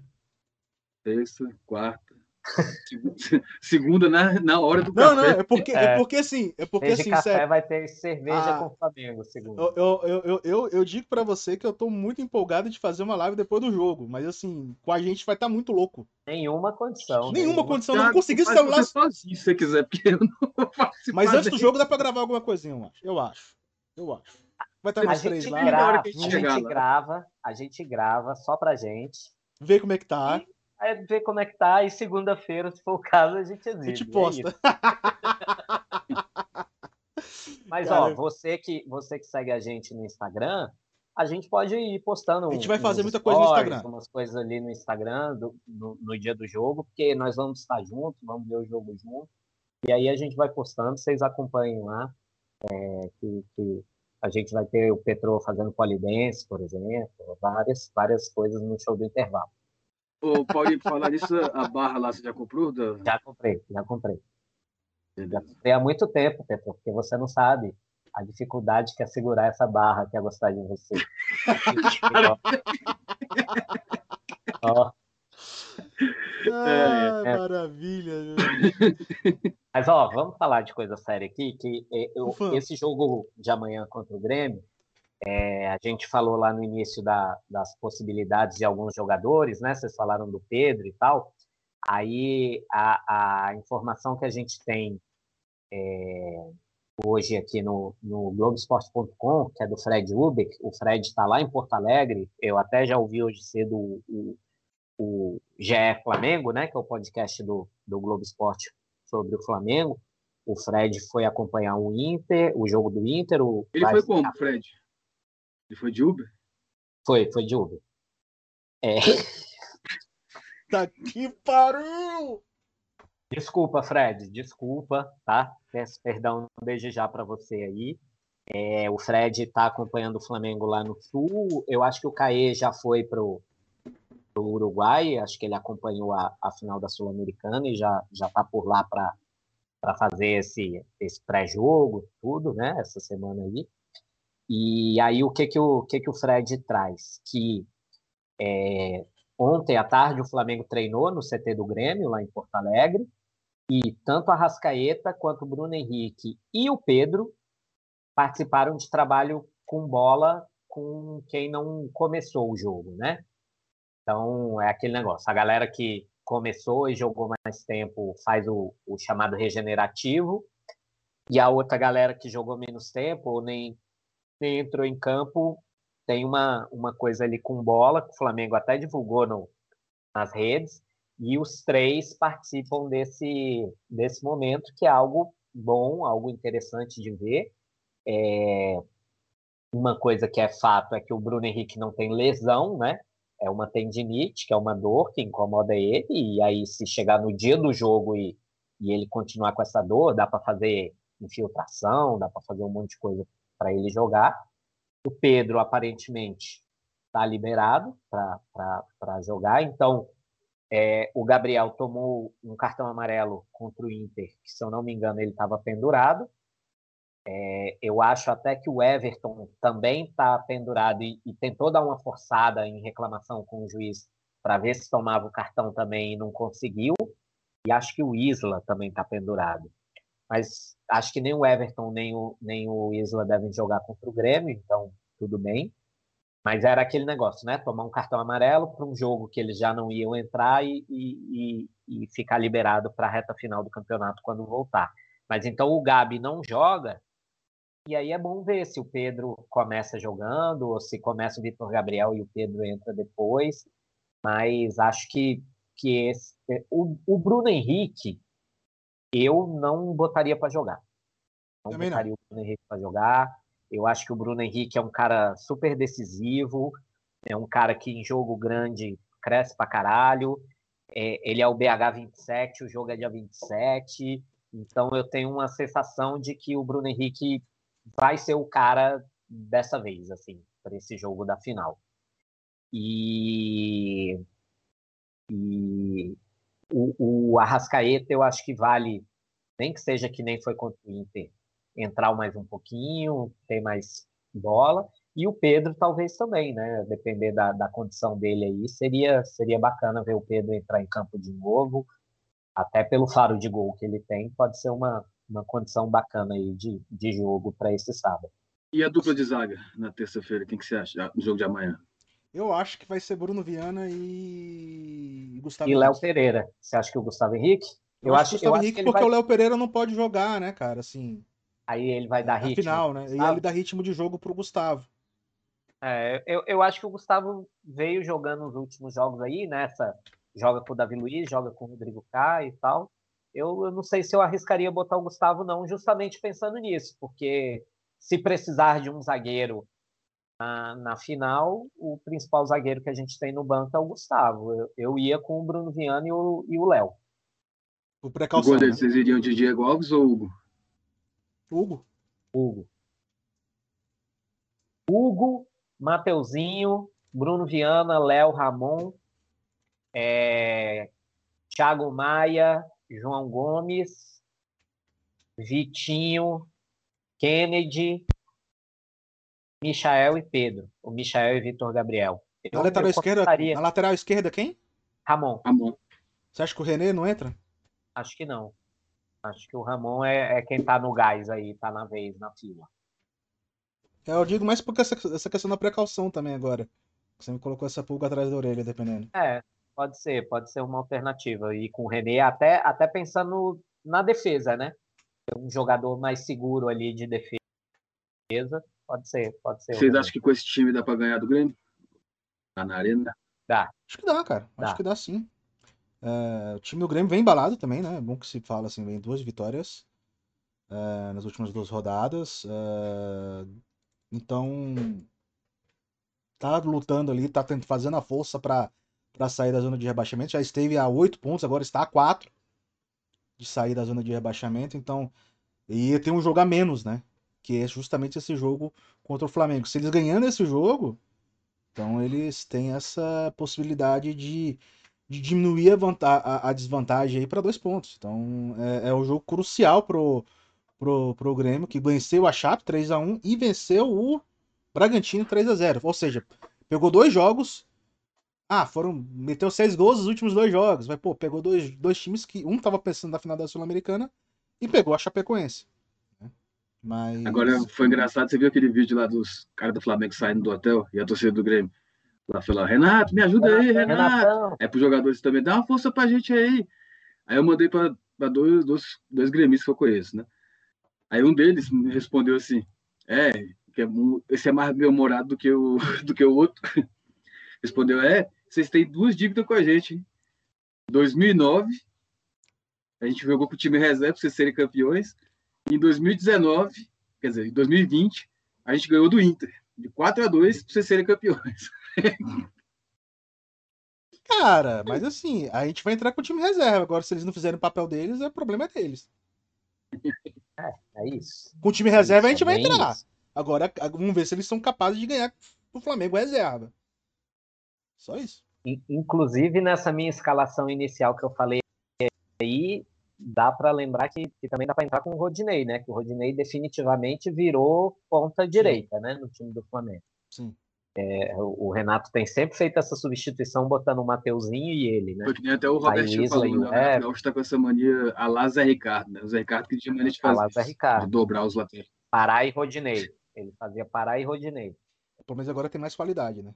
Terça, quarta. segunda- na, na hora do
não, não,
café.
é porque, é.
É.
porque assim, é porque
Desde
assim,
café
sério,
vai ter cerveja
Ah.
com o Flamengo, segunda.
eu, eu, eu, eu, eu, digo pra você que eu tô muito empolgado de fazer uma live depois do jogo, mas assim, com a gente vai estar muito louco.
Nenhuma condição.
Nenhuma condição, não consegui
faz
celular.
você sozinho, se você quiser, porque eu não vou participar.
Mas antes do jogo dá pra gravar alguma coisinha, eu acho. Eu acho. Eu acho. Vai estar
A
nós
gente,
lá.
grava, a
a gente
gente
chegar lá.
grava, a gente grava só pra gente.
Ver como é que tá.
Aí ver como é que tá e segunda-feira, se for o caso, a gente
A
exibe.
gente
é
posta.
isso. Mas
Cara,
ó, você que você que segue a gente no Instagram, a gente pode ir postando.
A gente vai fazer muita coisa no
stories,
Instagram.
Umas coisas ali no Instagram do- no, no dia do jogo, porque nós vamos estar juntos, vamos ver o jogo junto. E aí a gente vai postando, vocês acompanhem lá. é, que, que a gente vai ter o Petro fazendo polidense, por exemplo, várias, várias coisas no show do intervalo.
Ô, Paulinho, pra falar nisso, a barra lá você já comprou? Da...
Já comprei, já comprei. Já comprei há muito tempo, Petro, porque você não sabe a dificuldade que é segurar essa barra que é gostar de você. Ó,
Ah,
é.
maravilha. meu.
Mas, ó, vamos falar de coisa séria aqui, que é, eu, esse jogo de amanhã contra o Grêmio, é, a gente falou lá no início da, das possibilidades de alguns jogadores, né? Vocês falaram do Pedro e tal. Aí a, a informação que a gente tem é, hoje aqui no, no Globoesporte.com, que é do Fred Ubeck, o Fred está lá em Porto Alegre, eu até já ouvi hoje cedo o, o, o GE Flamengo, né, que é o podcast do, do Globo Esporte sobre o Flamengo. O Fred foi acompanhar o Inter, o jogo do Inter.
Ele foi como, Fred? Ele foi de Uber?
Foi, foi de Uber. É.
tá que pariu!
Desculpa, Fred, desculpa, tá? Peço perdão desde já para você aí. É, o Fred está acompanhando o Flamengo lá no Sul. Eu acho que o Caê já foi pro, pro Uruguai. Acho que ele acompanhou a, a final da Sul-Americana e já já está por lá para para fazer esse esse pré-jogo, tudo, né? Essa semana aí. E aí o que que o que que o Fred traz? Que é, ontem à tarde o Flamengo treinou no CT do Grêmio lá em Porto Alegre e tanto a Rascaeta quanto o Bruno Henrique e o Pedro participaram de trabalho com bola com quem não começou o jogo, né? Então é aquele negócio. A galera que começou e jogou mais tempo faz o, o chamado regenerativo e a outra galera que jogou menos tempo ou nem, nem entrou em campo tem uma, uma coisa ali com bola que o Flamengo até divulgou no, nas redes e os três participam desse, desse momento, que é algo bom, algo interessante de ver. É, uma coisa que é fato é que o Bruno Henrique não tem lesão, né? É uma tendinite, que é uma dor que incomoda ele, e aí se chegar no dia do jogo e, e ele continuar com essa dor, dá para fazer infiltração, dá para fazer um monte de coisa para ele jogar. O Pedro, aparentemente, está liberado para jogar, então é, o Gabriel tomou um cartão amarelo contra o Inter, que, se eu não me engano, ele estava pendurado. É, eu acho até que o Everton também está pendurado e, e, tentou dar uma forçada em reclamação com o juiz para ver se tomava o cartão também e não conseguiu. E acho que o Isla também está pendurado. Mas acho que nem o Everton nem o, nem o Isla devem jogar contra o Grêmio, então tudo bem. Mas era aquele negócio, né? Tomar um cartão amarelo para um jogo que eles já não iam entrar e, e, e ficar liberado para a reta final do campeonato quando voltar. Mas então o Gabi não joga, e aí é bom ver se o Pedro começa jogando, ou se começa o Vitor Gabriel e o Pedro entra depois. Mas acho que, que esse, o, o Bruno Henrique eu não botaria para jogar. Não Também botaria não. o Bruno Henrique para jogar. Eu acho que o Bruno Henrique é um cara super decisivo, é um cara que em jogo grande cresce pra caralho. É, ele é o BH 27, o jogo é dia 27. Então eu tenho uma sensação de que o Bruno Henrique vai ser o cara dessa vez, assim, para esse jogo da final. E, e o, o Arrascaeta eu acho que vale, nem que seja que nem foi contra o Inter, entrar mais um pouquinho, ter mais bola. E o Pedro talvez também, né? Depender da, da condição dele aí, seria, seria bacana ver o Pedro entrar em campo de novo. Até pelo faro de gol que ele tem, pode ser uma, uma condição bacana aí de, de jogo para esse sábado.
E a dupla de zaga na terça-feira, quem que você acha no jogo de amanhã?
Eu acho que vai ser Bruno Viana e Gustavo
E Léo Pereira. Você acha que o Gustavo Henrique?
Eu, eu acho, que o Gustavo Henrique porque vai... o Léo Pereira não pode jogar, né, cara? Assim,
Aí ele vai dar ritmo.
Final, né? E ele dá ritmo de jogo pro Gustavo.
É, eu, eu acho que o Gustavo veio jogando nos últimos jogos aí, nessa. Né? Joga com o Davi Luiz, joga com o Rodrigo K e tal. Eu, eu não sei se eu arriscaria botar o Gustavo, não, justamente pensando nisso, porque se precisar de um zagueiro na, na, final, o principal zagueiro que a gente tem no banco é o Gustavo. Eu, eu ia com o Bruno Viana e o Léo.
O precaução. O né? vocês iriam de Diego Alves ou Hugo?
Hugo.
Hugo. Hugo, Mateuzinho, Bruno Viana, Léo Ramon, é, Thiago Maia, João Gomes, Vitinho, Kennedy, Michael e Pedro. O Michael e Vitor Gabriel.
Eu, na, lateral esquerda, na lateral esquerda, quem?
Ramon.
Ramon.
Você acha que o René não entra?
Acho que não. Acho que o Ramon é, é quem tá no gás aí, tá na vez, na fila.
É, eu digo mais porque essa, essa questão da precaução também agora. Você me colocou essa pulga atrás da orelha, dependendo.
É, pode ser, pode ser uma alternativa. E com o René, até, até pensando na defesa, né? Um jogador mais seguro ali de defesa. Pode ser, pode ser.
Vocês acham que com esse time dá pra ganhar do Grêmio? Tá na arena?
Dá.
Acho que dá, cara.
Dá.
Acho que dá sim. É, o time do Grêmio vem embalado também, né? É bom que se fala assim, vem duas vitórias é, nas últimas duas rodadas. é, então tá lutando ali, tá tent- fazendo a força pra para sair da zona de rebaixamento. Já esteve a oito pontos, agora está a quatro de sair da zona de rebaixamento. Então, e tem um jogo a menos, né? Que é justamente esse jogo contra o Flamengo. Se eles ganhando esse jogo, então eles têm essa possibilidade de, de diminuir a, a- a desvantagem aí para dois pontos. Então é, é um jogo crucial pro, pro, pro Grêmio, que venceu a Chape 3 a 1 e venceu o Bragantino 3 a 0 Ou seja, pegou dois jogos. Ah, foram. Meteu seis gols nos últimos dois jogos. Mas, pô, pegou dois, dois times que. Um tava pensando na final da Sul-Americana e pegou a Chapecoense. Mas.
Agora foi engraçado, você viu aquele vídeo lá dos caras do Flamengo saindo do hotel e a torcida do Grêmio. Lá lá, Renato, me ajuda aí, Renato.
Renatão,
É pros jogadores também, dá uma força pra gente aí. Aí eu mandei pra dois, dois, dois gremistas que eu conheço, né? Aí um deles me respondeu assim: É, que é esse é mais bem-humorado do que o do que o outro. Respondeu: É, vocês têm duas dívidas com a gente. Hein? 2009, a gente jogou com o time reserva pra vocês serem campeões. Em 2019, quer dizer, em 2020, a gente ganhou do Inter, de 4 a 2 pra vocês serem campeões.
Cara, mas assim, a gente vai entrar com o time reserva. Agora, se eles não fizerem o papel deles, é problema deles.
é isso.
Com o time reserva, a
Isso,
gente vai
bem
entrar.
isso.
Agora, a- vamos ver se eles são capazes de ganhar o Flamengo reserva. Só isso.
In- Inclusive, nessa minha escalação inicial que eu falei aí, dá para lembrar que, que também dá para entrar com o Rodinei, né? Que o Rodinei definitivamente virou ponta direita, né? No time do Flamengo.
Sim.
É, o o Renato tem sempre feito essa substituição, botando o Mateuzinho e ele, né?
Foi que nem até o Robertinho falou,
o
né? O Renato
Everton.
Gaúcho tá com essa mania a lá Zé Ricardo, né? O Zé Ricardo que tinha mania de
A
fazer isso,
Ricardo.
de dobrar os laterais.
Pará e Rodinei. Ele fazia Pará e Rodinei.
Pelo menos agora tem mais qualidade, né?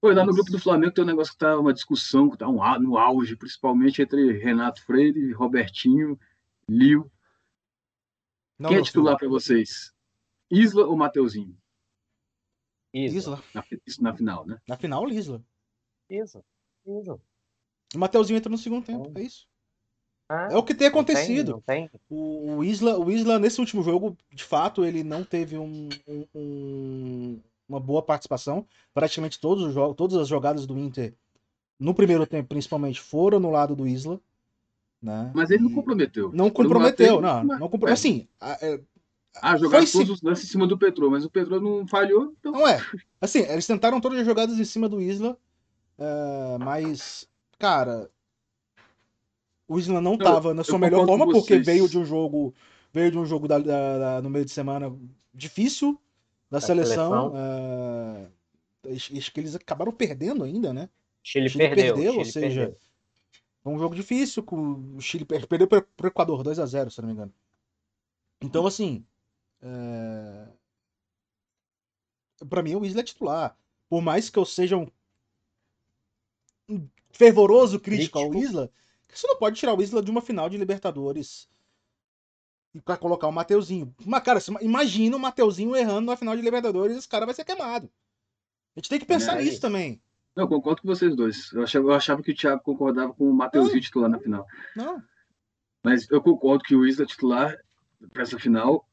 Pô, lá no grupo do Flamengo tem um negócio que tá uma discussão, que tá um, no auge, principalmente entre Renato Freire, Robertinho, Lio.
Não,
Quem é titular para vocês? Isla ou Mateuzinho?
Isla.
Na, isso na final, né?
Na final, Isla.
isso, isso.
O Mateuzinho entra no segundo tempo.
Então,
É isso.
Ah,
É o que tem
não tem-
acontecido.
Não tem,
O, o Isla, o Isla, nesse último jogo, de fato, ele não teve um- um- um- uma boa participação. Praticamente todos os jogos, todas as jogadas do Inter, no primeiro tempo, principalmente, foram no lado do Isla. Né?
Mas ele não comprometeu.
Não comprometeu, não. não compro...
é.
Assim, a- é,
Ah, jogar
Foi
todos
sim.
os lances em cima do Petro, mas o Petro não falhou, então
não é. Assim, eles tentaram todas as jogadas em cima do Isla, é, mas, cara, o Isla não tava na sua melhor forma porque veio de um jogo, veio de um jogo da- da- da- no meio de semana difícil da, seleção.
seleção.
é, acho acho que eles acabaram perdendo ainda, né?
Chile,
Chile
perdeu,
perdeu, ou
Chile
seja,
perdeu.
Foi um jogo difícil, com o Chile per- perdeu pro, pro Equador 2 a 0 se não me engano. Então, assim, é... para mim o Isla é titular. Por mais que eu seja um um fervoroso crítico ao
Crítico.
Isla, você não pode tirar o Isla de uma final de Libertadores para colocar o Mateuzinho. Mas, cara, imagina o Mateuzinho errando na final de Libertadores, esse cara vai ser queimado. A gente tem que pensar
É
nisso
isso.
também.
Não, eu concordo com vocês dois. Eu achava, eu achava que o Thiago concordava com o Mateuzinho titular na final.
Não.
Mas eu concordo que o Isla é titular para essa final.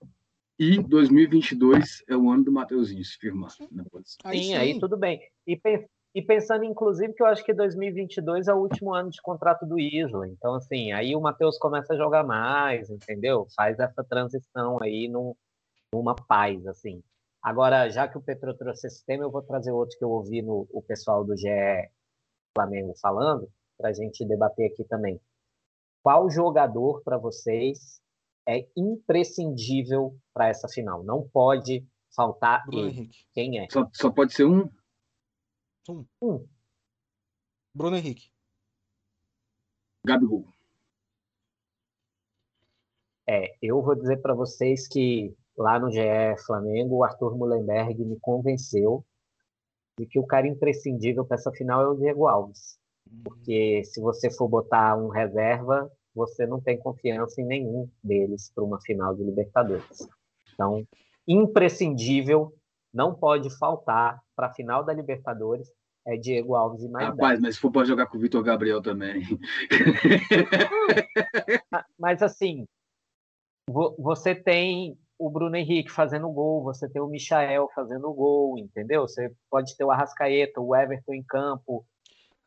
E 2022 é o ano do Mateuzinho se firmar posição.
Aí
sim, aí tudo bem. E, pen- e pensando, inclusive, que eu acho que 2022 é o último ano de contrato do Isla. Então, assim, aí o Matheus começa a jogar mais, entendeu? Faz essa transição aí num- numa paz, assim. Agora, já que o Petro trouxe esse tema, eu vou trazer outro que eu ouvi no o pessoal do GE Flamengo falando, para a gente debater aqui também. Qual jogador para vocês é imprescindível para essa final? Não pode faltar
Bruno
ele.
Henrique.
Quem é?
Só, só pode ser um.
Bruno Henrique.
Gabigol.
É, eu vou dizer para vocês que lá no GE Flamengo, o Arthur Mullenberg me convenceu de que o cara imprescindível para essa final é o Diego Alves. Porque se você for botar um reserva, você não tem confiança em nenhum deles para uma final de Libertadores. Então, imprescindível, não pode faltar para a final da Libertadores é Diego Alves e mais
Rapaz, mas se for para jogar com o Vitor Gabriel também.
mas assim, você tem o Bruno Henrique fazendo gol, você tem o Michael fazendo gol, entendeu? Você pode ter o Arrascaeta, o Everton em campo.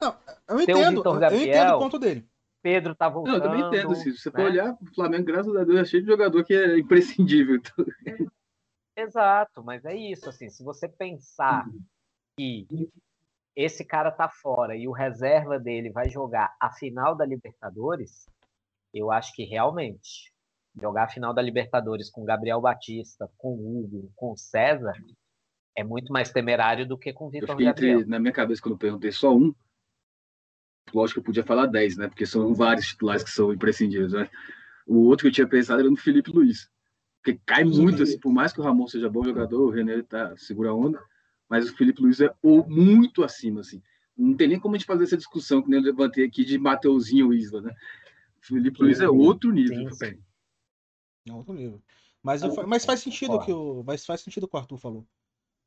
Não, eu entendo, Gabriel, eu entendo o ponto dele.
Pedro tá voltando.
Não, eu também entendo, Se você né? for olhar, o Flamengo, graças a Deus, é cheio de jogador que é imprescindível.
Exato, mas é isso, assim, se você pensar uhum. que esse cara tá fora e o reserva dele vai jogar a final da Libertadores, eu acho que realmente jogar a final da Libertadores com Gabriel Batista, com Hugo, com César, é muito mais temerário do que com Vitor Gabriel.
Entre, na minha cabeça, quando eu perguntei só um, lógico que eu podia falar 10, né? Porque são vários titulares que são imprescindíveis, né? O outro que eu tinha pensado era no Felipe Luiz. Porque cai muito, assim, por mais que o Ramon seja bom jogador, o René tá, segura a onda, mas o Felipe Luiz é muito acima, assim. Não tem nem como a gente fazer essa discussão que nem eu levantei aqui de Mateuzinho e Isla, né? O Felipe Luiz é outro nível.
É outro nível. Mas, eu, mas faz sentido que o, mas faz sentido o que o Arthur falou.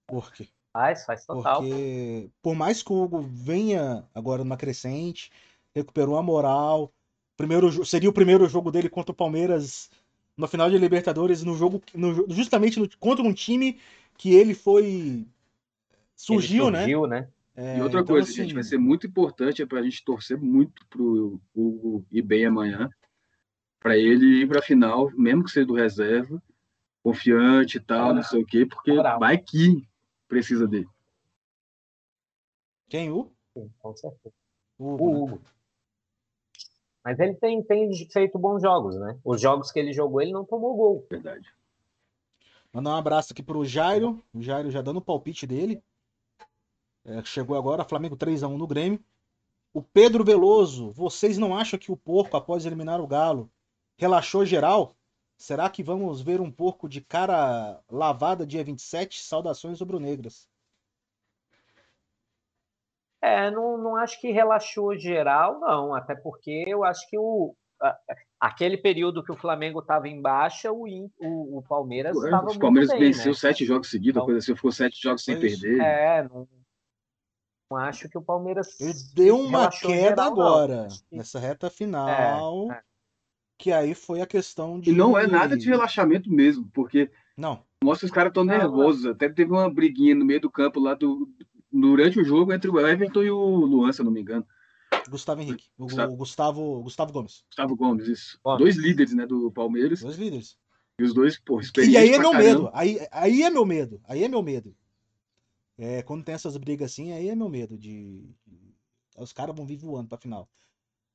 Por quê?
Faz, faz total.
Porque por mais que o Hugo venha agora numa crescente, recuperou a moral, primeiro seria o primeiro jogo dele contra o Palmeiras no final de Libertadores, no jogo no, justamente no, contra um time que ele foi surgiu, ele surgiu
né? né?
É, e outra então, coisa, assim... gente, vai ser muito importante é para a gente torcer muito pro Hugo ir bem amanhã, para ele ir para a final, mesmo que seja do reserva, confiante e tal, não sei o quê, porque Moral. vai que precisa dele.
Quem? O?
Sim, com certeza. O Hugo. O Hugo. Mas ele tem, tem feito bons jogos, né? Os jogos que ele jogou, ele não tomou gol.
Verdade.
Mandar um abraço aqui pro Jairo. O Jairo já dando o palpite dele. É, chegou agora, Flamengo 3x1 no Grêmio. O Pedro Veloso, vocês não acham que o porco, após eliminar o Galo, relaxou geral? Será que vamos ver um porco de cara lavada dia 27? Saudações rubro-negras.
É, não, não acho que relaxou geral, não. Até porque eu acho que o, aquele período que o Flamengo estava em baixa, o, o, o Palmeiras estava
O Palmeiras
bem,
venceu
né?
sete jogos seguidos, então, coisa assim, ficou sete jogos sem perder.
É, não, não, acho que o Palmeiras.
Ele deu uma queda geral, agora, não. nessa reta final. É, é. Que aí foi a questão de.
E não é nada de relaxamento mesmo, porque.
Não.
Mostra que os caras estão nervosos. Até teve uma briguinha no meio do campo lá do, durante o jogo entre o Everton e o Luan, se eu não me engano.
Gustavo Henrique. O Gustavo, o Gustavo, Gustavo Gomes.
Gustavo Gomes, isso. Gomes. Dois líderes, né, do Palmeiras.
Dois líderes.
E os dois, pô,
E aí é meu caramba. medo. Aí, aí é meu medo. Aí é meu medo. É, quando tem essas brigas assim, aí é meu medo de. Os caras vão vir voando pra final.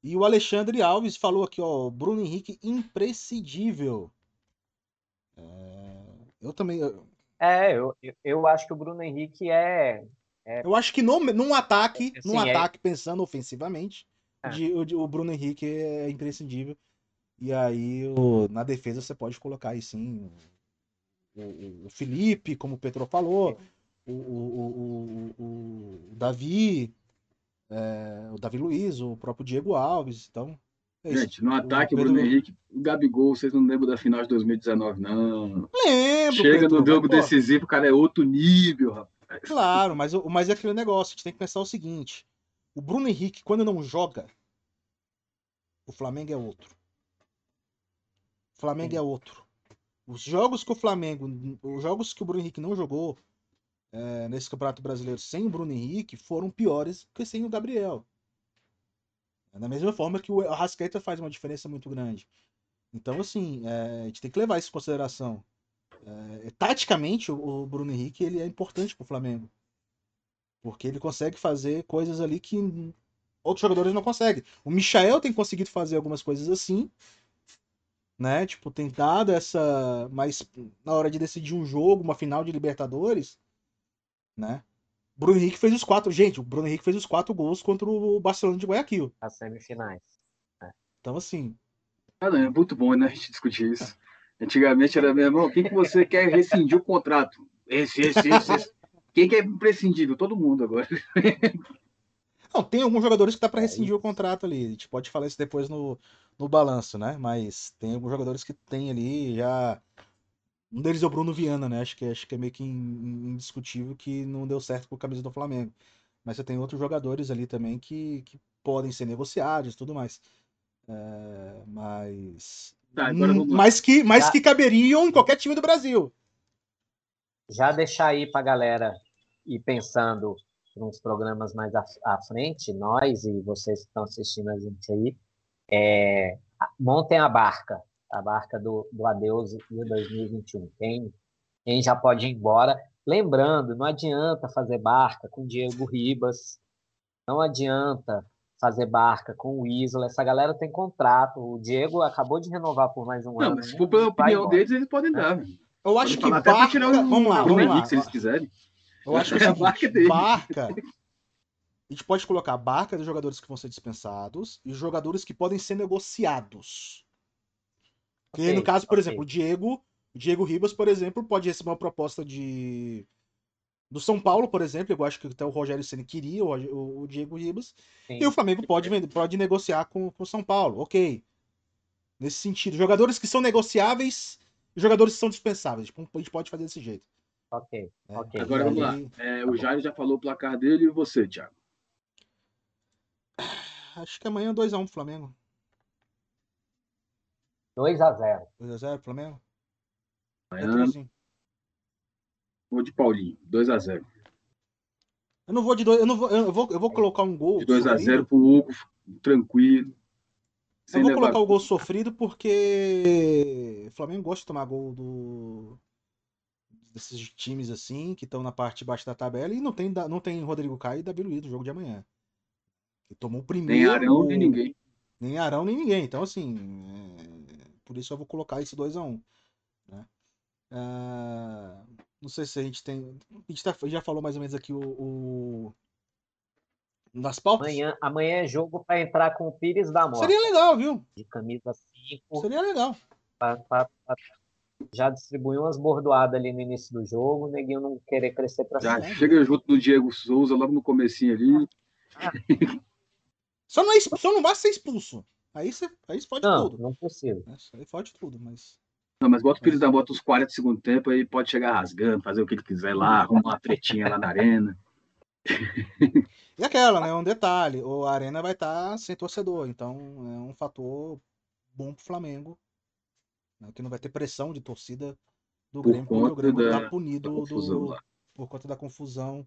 E o Alexandre Alves falou aqui, ó, Bruno Henrique imprescindível. É, eu também. Eu...
É, eu, eu acho que o Bruno Henrique é
é, eu acho que no, num ataque, é, num é ataque pensando ofensivamente, é. de, o, o, Bruno Henrique é imprescindível. E aí o, na defesa você pode colocar aí sim o, o Felipe, como o Petro falou, o, o, Davi, é, o Davi Luiz, o próprio Diego Alves. Então,
é Gente, no ataque, o Pedro... Bruno Henrique, o Gabigol, vocês não lembram da final de 2019, não.
Lembro.
Chega Pedro, no jogo decisivo, o cara é outro nível, rapaz.
Claro, mas, mas é aquele negócio, a gente tem que pensar o seguinte: o Bruno Henrique, quando não joga, o Flamengo é outro. O Flamengo é outro. Os jogos que o Flamengo, os jogos que o Bruno Henrique não jogou é, nesse Campeonato Brasileiro sem o Bruno Henrique foram piores que sem o Gabriel. É da mesma forma que o Arrascaeta faz uma diferença muito grande. Então, assim, é, a gente tem que levar isso em consideração. É, taticamente, o, Bruno Henrique ele é importante para o Flamengo. Porque ele consegue fazer coisas ali que outros jogadores não conseguem. O Michael tem conseguido fazer algumas coisas assim, né? Tipo, tem dado essa. Mas na hora de decidir um jogo, uma final de Libertadores, né? Bruno Henrique fez os quatro. Gente, o Bruno Henrique fez os quatro gols contra o Barcelona de Guayaquil.
As semifinais.
É. Então, assim.
Ah, é muito bom, né, a gente discutir isso. Antigamente era, meu irmão, quem que você quer rescindir o contrato? Esse, esse, esse, esse. Quem que é imprescindível? Todo mundo agora.
Não, tem alguns jogadores que dá para rescindir o contrato ali. A gente pode falar isso depois no, no balanço, né? Mas tem alguns jogadores que tem ali já. Um deles é o Bruno Viana, né? Acho que, acho que é meio que indiscutível que não deu certo com a camisa do Flamengo. Mas você tem outros jogadores ali também que, que podem ser negociados e tudo mais. É, mas. Tá, hum, mas que, mas que caberiam em qualquer time do Brasil.
Já deixar aí pra galera ir pensando nos programas mais à, à, frente, nós e vocês que estão assistindo a gente aí, é, montem a barca, a barca do, do Adeus de 2021. Quem, quem já pode ir embora. Lembrando, não adianta fazer barca com Diego Ribas, não adianta fazer barca com o Isla. Essa galera tem contrato. O Diego acabou de renovar por mais um
não,
ano.
Não, mas se for pela opinião deles, eles podem dar. É.
Eu acho que barca... vamos lá, vamos lá.
se eles quiserem.
Eu acho que é a barca, dele. barca. A gente pode colocar a barca dos jogadores que vão ser dispensados e jogadores que podem ser negociados. Okay, no caso, por okay. exemplo, o Diego, o Diego Ribas, por exemplo, pode receber uma proposta de do São Paulo, por exemplo, eu acho que até o Rogério Ceni queria o, o, Diego Ribas, Sim. e o Flamengo pode, pode negociar com o São Paulo, ok. Nesse sentido, jogadores que são negociáveis e jogadores que são dispensáveis, tipo, a gente pode fazer desse jeito.
Ok, é. ok.
Agora vamos lá. É, o Jair já falou o placar dele e você, Thiago?
Acho que amanhã 2x1 um, Flamengo.
2x0.
2x0 Flamengo?
Amanhã. Vou de Paulinho, 2x0.
Eu não vou de dois, eu não vou, eu vou, eu vou colocar um gol.
De 2x0 pro Hugo, tranquilo.
Eu vou colocar o gol sofrido porque o Flamengo gosta de tomar gol do desses times assim que estão na parte de baixo da tabela e não tem não tem Rodrigo Caio e Davi Luiz no jogo de amanhã. Que tomou o primeiro.
Nem Arão nem ninguém.
Nem Arão nem ninguém. Então assim, é... por isso eu vou colocar esse 2 a 1, um, né? Uh, não sei se a gente tem. A gente tá, já falou mais ou menos aqui o. o... Nas pautas?
Amanhã, amanhã é jogo para entrar com o Pires da Morte.
Seria legal, viu?
De camisa 5.
Seria legal.
Pra, pra, pra, já distribuiu umas bordoadas ali no início do jogo, o neguinho não querer crescer para
cima. Já chega junto do Diego Souza logo no comecinho ali. Ah.
só, não é, só não vai ser expulso. Aí você, aí pode
não,
tudo.
Não, não precisa.
Aí pode tudo, mas.
Não, mas bota o Pires da Bota os 40 do segundo tempo, aí pode chegar rasgando, fazer o que ele quiser lá, arrumar uma tretinha lá na arena.
E aquela, né? Um detalhe, a arena vai estar tá sem torcedor, então é um fator bom pro Flamengo. Né, que não vai ter pressão de torcida do por Grêmio, porque o Grêmio tá punido do, por conta da confusão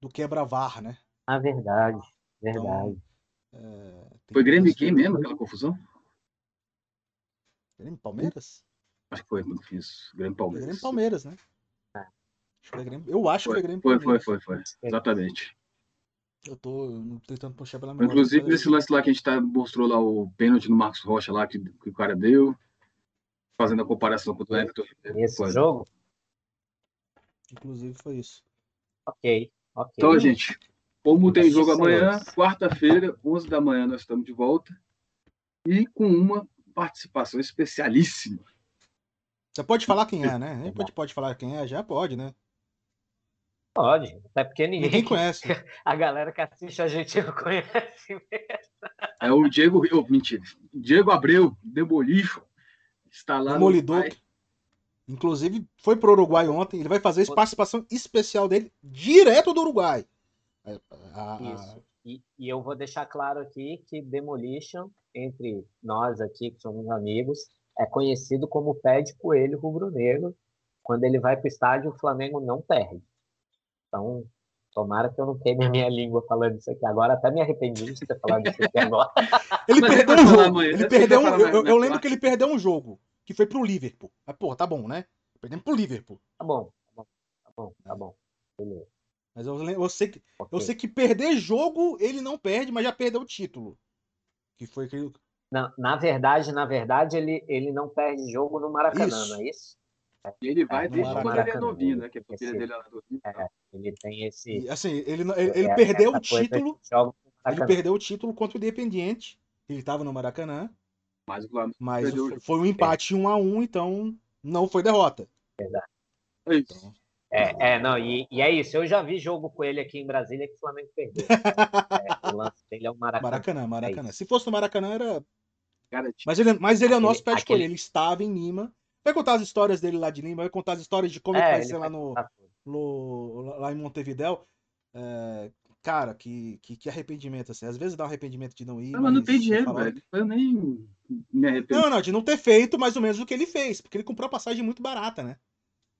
do quebra-var, né?
Ah, verdade, verdade.
Então, é, Foi Grêmio e quem mesmo aquela confusão?
Grêmio Palmeiras?
Acho que foi quando fiz Grêmio Palmeiras.
Grêmio Palmeiras, né? É. Acho que Grêmio... Eu acho
foi,
que é Grêmio
foi, Palmeiras. Foi, foi, foi. Exatamente.
Eu tô tentando puxar pela memória.
Inclusive, nesse lance lá que a gente tá, mostrou lá o pênalti no Marcos Rocha lá que, que o cara deu, fazendo a comparação com o Everton.
Esse foi. jogo?
Inclusive foi isso.
Ok, ok.
Então, gente, como tem jogo amanhã, quarta-feira, 11 da manhã, nós estamos de volta. E com uma participação especialíssima
você pode falar quem é, né? Nem pode, pode falar quem é, já pode, né?
Pode, até porque ninguém,
ninguém conhece.
A galera que assiste a gente não conhece mesmo.
É o Diego, oh, mentira, Diego Abreu, Demolicho, está lá
Demolidor. Inclusive, foi para o Uruguai ontem. Ele vai fazer a participação especial dele direto do Uruguai.
É, Isso. E, e, eu vou deixar claro aqui que Demolition, entre nós aqui, que somos amigos, é conhecido como pé de coelho rubro-negro. Quando ele vai para o estádio, o Flamengo não perde. Então, tomara que eu não queime a minha língua falando isso aqui. Agora até me arrependi de ter falado isso aqui agora.
ele perdeu um jogo. Ele perdeu um, eu, eu, lembro que ele perdeu um jogo, que foi pro Liverpool. Mas, pô, tá bom, né? Perdemos pro Liverpool.
Tá bom, tá bom, tá bom. Tá bom. Beleza.
Mas eu, eu, sei que, okay. eu sei que perder jogo ele não perde, mas já perdeu o título. Que foi aquele,
na, na verdade, na verdade, ele, ele não perde jogo no Maracanã, isso. não é isso?
E ele vai é, desde quando ele é novinho, né? Que a família dele era
novinho. É, ele tem esse.
assim, ele, ele, ele é, perdeu o título. Ele perdeu o título contra o Independiente. Ele estava no Maracanã.
Mas o
Mas
perdeu o
o- foi um empate 1 a 1 então não foi derrota.
É isso.
É, é, não, e, e é isso. Eu já vi jogo com ele aqui em Brasília que o Flamengo perdeu. É, o lance dele é um Maracanã.
Maracanã, Maracanã.
isso.
Se fosse no Maracanã, era.
Cara,
Mas ele, mas ele é o nosso
Aquele-
pé de escolha.
aquele-
Ele estava em Lima. Vai contar as histórias dele lá de Lima, vai contar as histórias de como
É,
é, vai
ele
ser lá no, no- lá em Montevidéu. É, cara, que, que, que arrependimento, assim. Às vezes dá um arrependimento de não ir.
não, mas não tem dinheiro,
fala,
velho. Eu nem me arrependo.
Não, não, de não ter feito mais ou menos o que ele fez, porque ele comprou a passagem muito barata, né?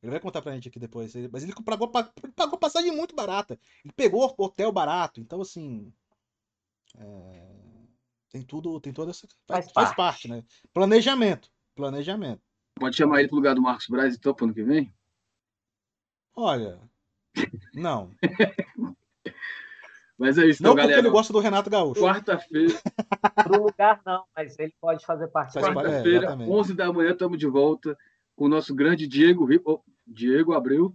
Ele vai contar pra gente aqui depois. Mas ele pagou, ele pagou passagem muito barata. Ele pegou hotel barato. Então, assim. é, Tem tudo, tem toda essa. Faz,
Faz
faz
parte.
parte, né? Planejamento. Planejamento.
Pode chamar ele pro lugar do Marcos Braz, então, pro ano que vem?
Olha. Não.
Mas é isso,
Não
então,
porque
galera.
ele gosta do Renato Gaúcho.
Quarta-feira,
Pro lugar não, mas ele pode fazer parte
é,
quarta-feira,
exatamente.
11 da manhã, estamos de volta com o nosso grande Diego, Ri- oh, Diego Abreu,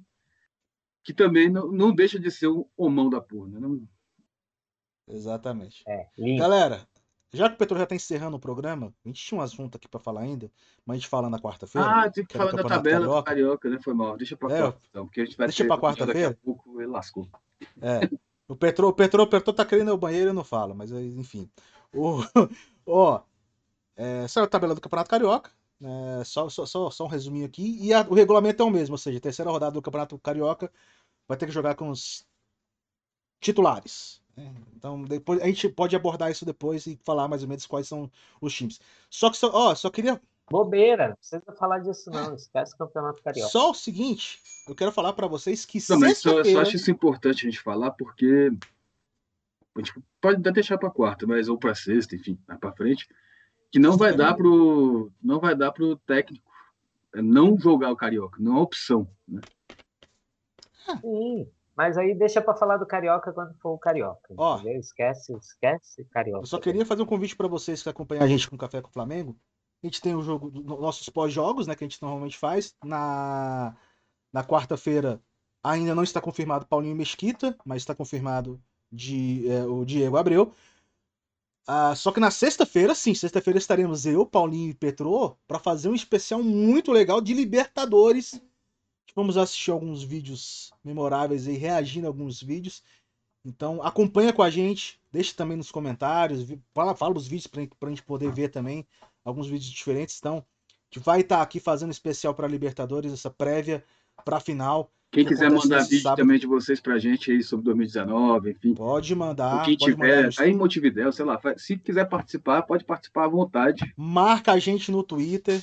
que também não, não deixa de ser o homão da porra, né? Não-
Exatamente.
É.
Galera, já que o Petro já tá encerrando o programa, a gente tinha um assunto aqui pra falar ainda, mas a gente fala na quarta-feira.
Ah, tem que
que o
falar da tabela do
Carioca.
Carioca, né? Foi mal. Deixa pra
É,
quarta, então, porque a gente vai
deixa
reunião
quarta-feira.
Daqui a pouco ele lascou.
É. O Petro, o Petro, o tá querendo ir ao banheiro e não fala, mas enfim. O, ó, é, saiu a tabela do Campeonato Carioca, né, só, só, só, só um resuminho aqui, e a- o regulamento é o mesmo, ou seja, a terceira rodada do Campeonato Carioca vai ter que jogar com os titulares. Né? Então, depois a gente pode abordar isso depois e falar mais ou menos quais são os times. Só que, só, ó, só queria
Bobeira, não precisa falar disso não. Esquece o Campeonato Carioca.
Só o seguinte, eu quero falar pra vocês que
Não, mas só, só acho isso importante a gente falar, porque a gente pode até deixar para quarta, mas ou para sexta, enfim, mais para frente, que não vai dar pro não vai dar pro técnico é, não jogar o carioca, não é opção. Né?
Sim, mas aí deixa pra falar do Carioca quando for o Carioca.
Ó.
entendeu? Esquece, esquece Carioca.
Eu só queria fazer um convite pra vocês que acompanham a gente com Café com o Flamengo. A gente tem o jogo, no- nossos pós-jogos, né, que a gente normalmente faz. Na, na quarta-feira ainda não está confirmado Paulinho Mesquita, mas está confirmado de, é, o Diego Abreu. Ah, só que na sexta-feira, sim, sexta-feira estaremos eu, Paulinho e Petrô para fazer um especial muito legal de Libertadores. Vamos assistir alguns vídeos memoráveis e reagindo a alguns vídeos. Então acompanha com a gente, deixa também nos comentários, fala, fala os vídeos pra, pra gente poder ver também, alguns vídeos diferentes. Então, a gente vai estar aqui fazendo especial para Libertadores, essa prévia para a final.
Quem
Que
quiser mandar vídeo
sábado.
também de vocês pra gente aí sobre 2019, enfim,
Pode mandar,
o que
mandar
tiver,
nos-
aí em Montevidéu, sei lá, se quiser participar, pode participar à vontade.
marca a gente no Twitter,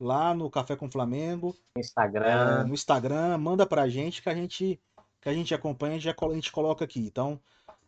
lá no Café com Flamengo,
no
é,
Instagram.
no Instagram, manda pra gente que a gente que a gente acompanha, já colo- a gente coloca aqui. Então,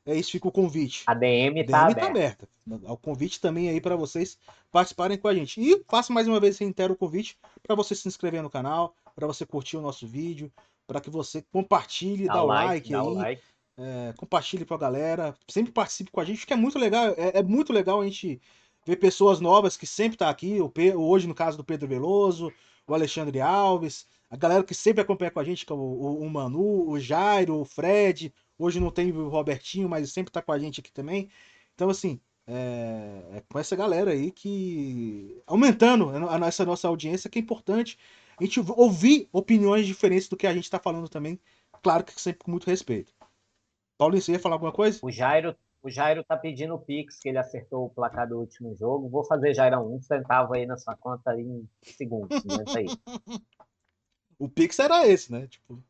é isso, fica o convite.
A DM
DM
tá
tá
aberta.
O convite também aí para vocês participarem com a gente. E faço mais uma vez reitero o convite para você se inscrever no canal, para você curtir o nosso vídeo, para que você compartilhe, dá, o like,
dá
aí,
o like.
é, compartilhe com a galera, sempre participe com a gente, que é muito legal, é, é muito legal a gente ver pessoas novas que sempre tá aqui, o Pe- hoje no caso do Pedro Veloso, o Alexandre Alves, a galera que sempre acompanha com a gente, que é o, o- o Manu, o Jairo, o Fred, hoje não tem o Robertinho, mas sempre tá com a gente aqui também. Então, assim, é, é com essa galera aí que. aumentando a nossa, nossa audiência, que é importante a gente ouvir opiniões diferentes do que a gente tá falando também. Claro que sempre com muito respeito. Paulinho, você ia falar alguma coisa?
O Jairo, o Jairo tá pedindo o Pix, que ele acertou o placar do último jogo. Vou fazer, Jairão, um centavo aí na sua conta em segundos. Aguenta aí.
O Pix era esse, né? Tipo,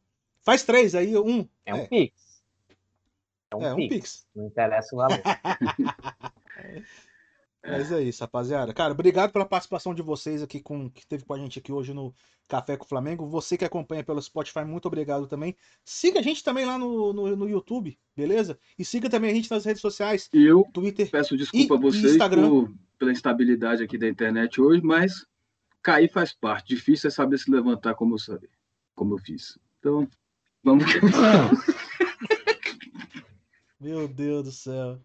faz três aí, um.
É um
É.
Pix. É um,
É, um
Pix.
Pix.
Não interessa o valor.
Mas é isso, rapaziada. Cara, obrigado pela participação de vocês aqui com que teve com a gente aqui hoje no Café com o Flamengo. Você que acompanha pelo Spotify, muito obrigado também. Siga a gente também lá no, no, no YouTube, beleza? E siga também a gente nas redes sociais,
E eu
Twitter.
peço desculpa
E-
a vocês
Instagram?
por, pela instabilidade aqui da internet hoje, mas cair faz parte. Difícil é saber se levantar como eu sabia, como eu fiz. Então, vamos.
Meu Deus do céu.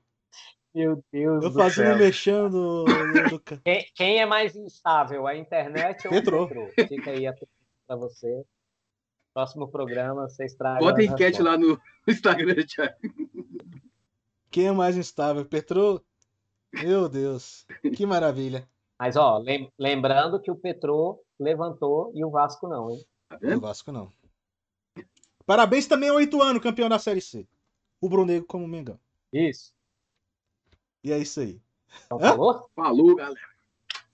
Meu Deus
Eu
do
fazendo
céu.
mexendo
Quem, quem é mais instável, a internet ou
Petrô.
o Petrô? Fica aí a pergunta pra você. Próximo programa, vocês tragam
Bota
as
enquete lá no Instagram, Thiago.
Quem é mais instável? Petro? Meu Deus. Que maravilha.
Mas, ó, lem lembrando que o Petrô levantou e o Vasco não, hein?
Tá o Vasco não. Parabéns também ao oito anos, campeão da Série C. O Brunego como Mengão.
Isso.
E é isso aí.
Então, falou?
Falou, galera.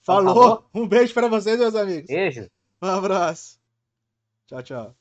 Falou. Falou. Um beijo para vocês, meus amigos.
Beijo.
Um abraço. Tchau, tchau.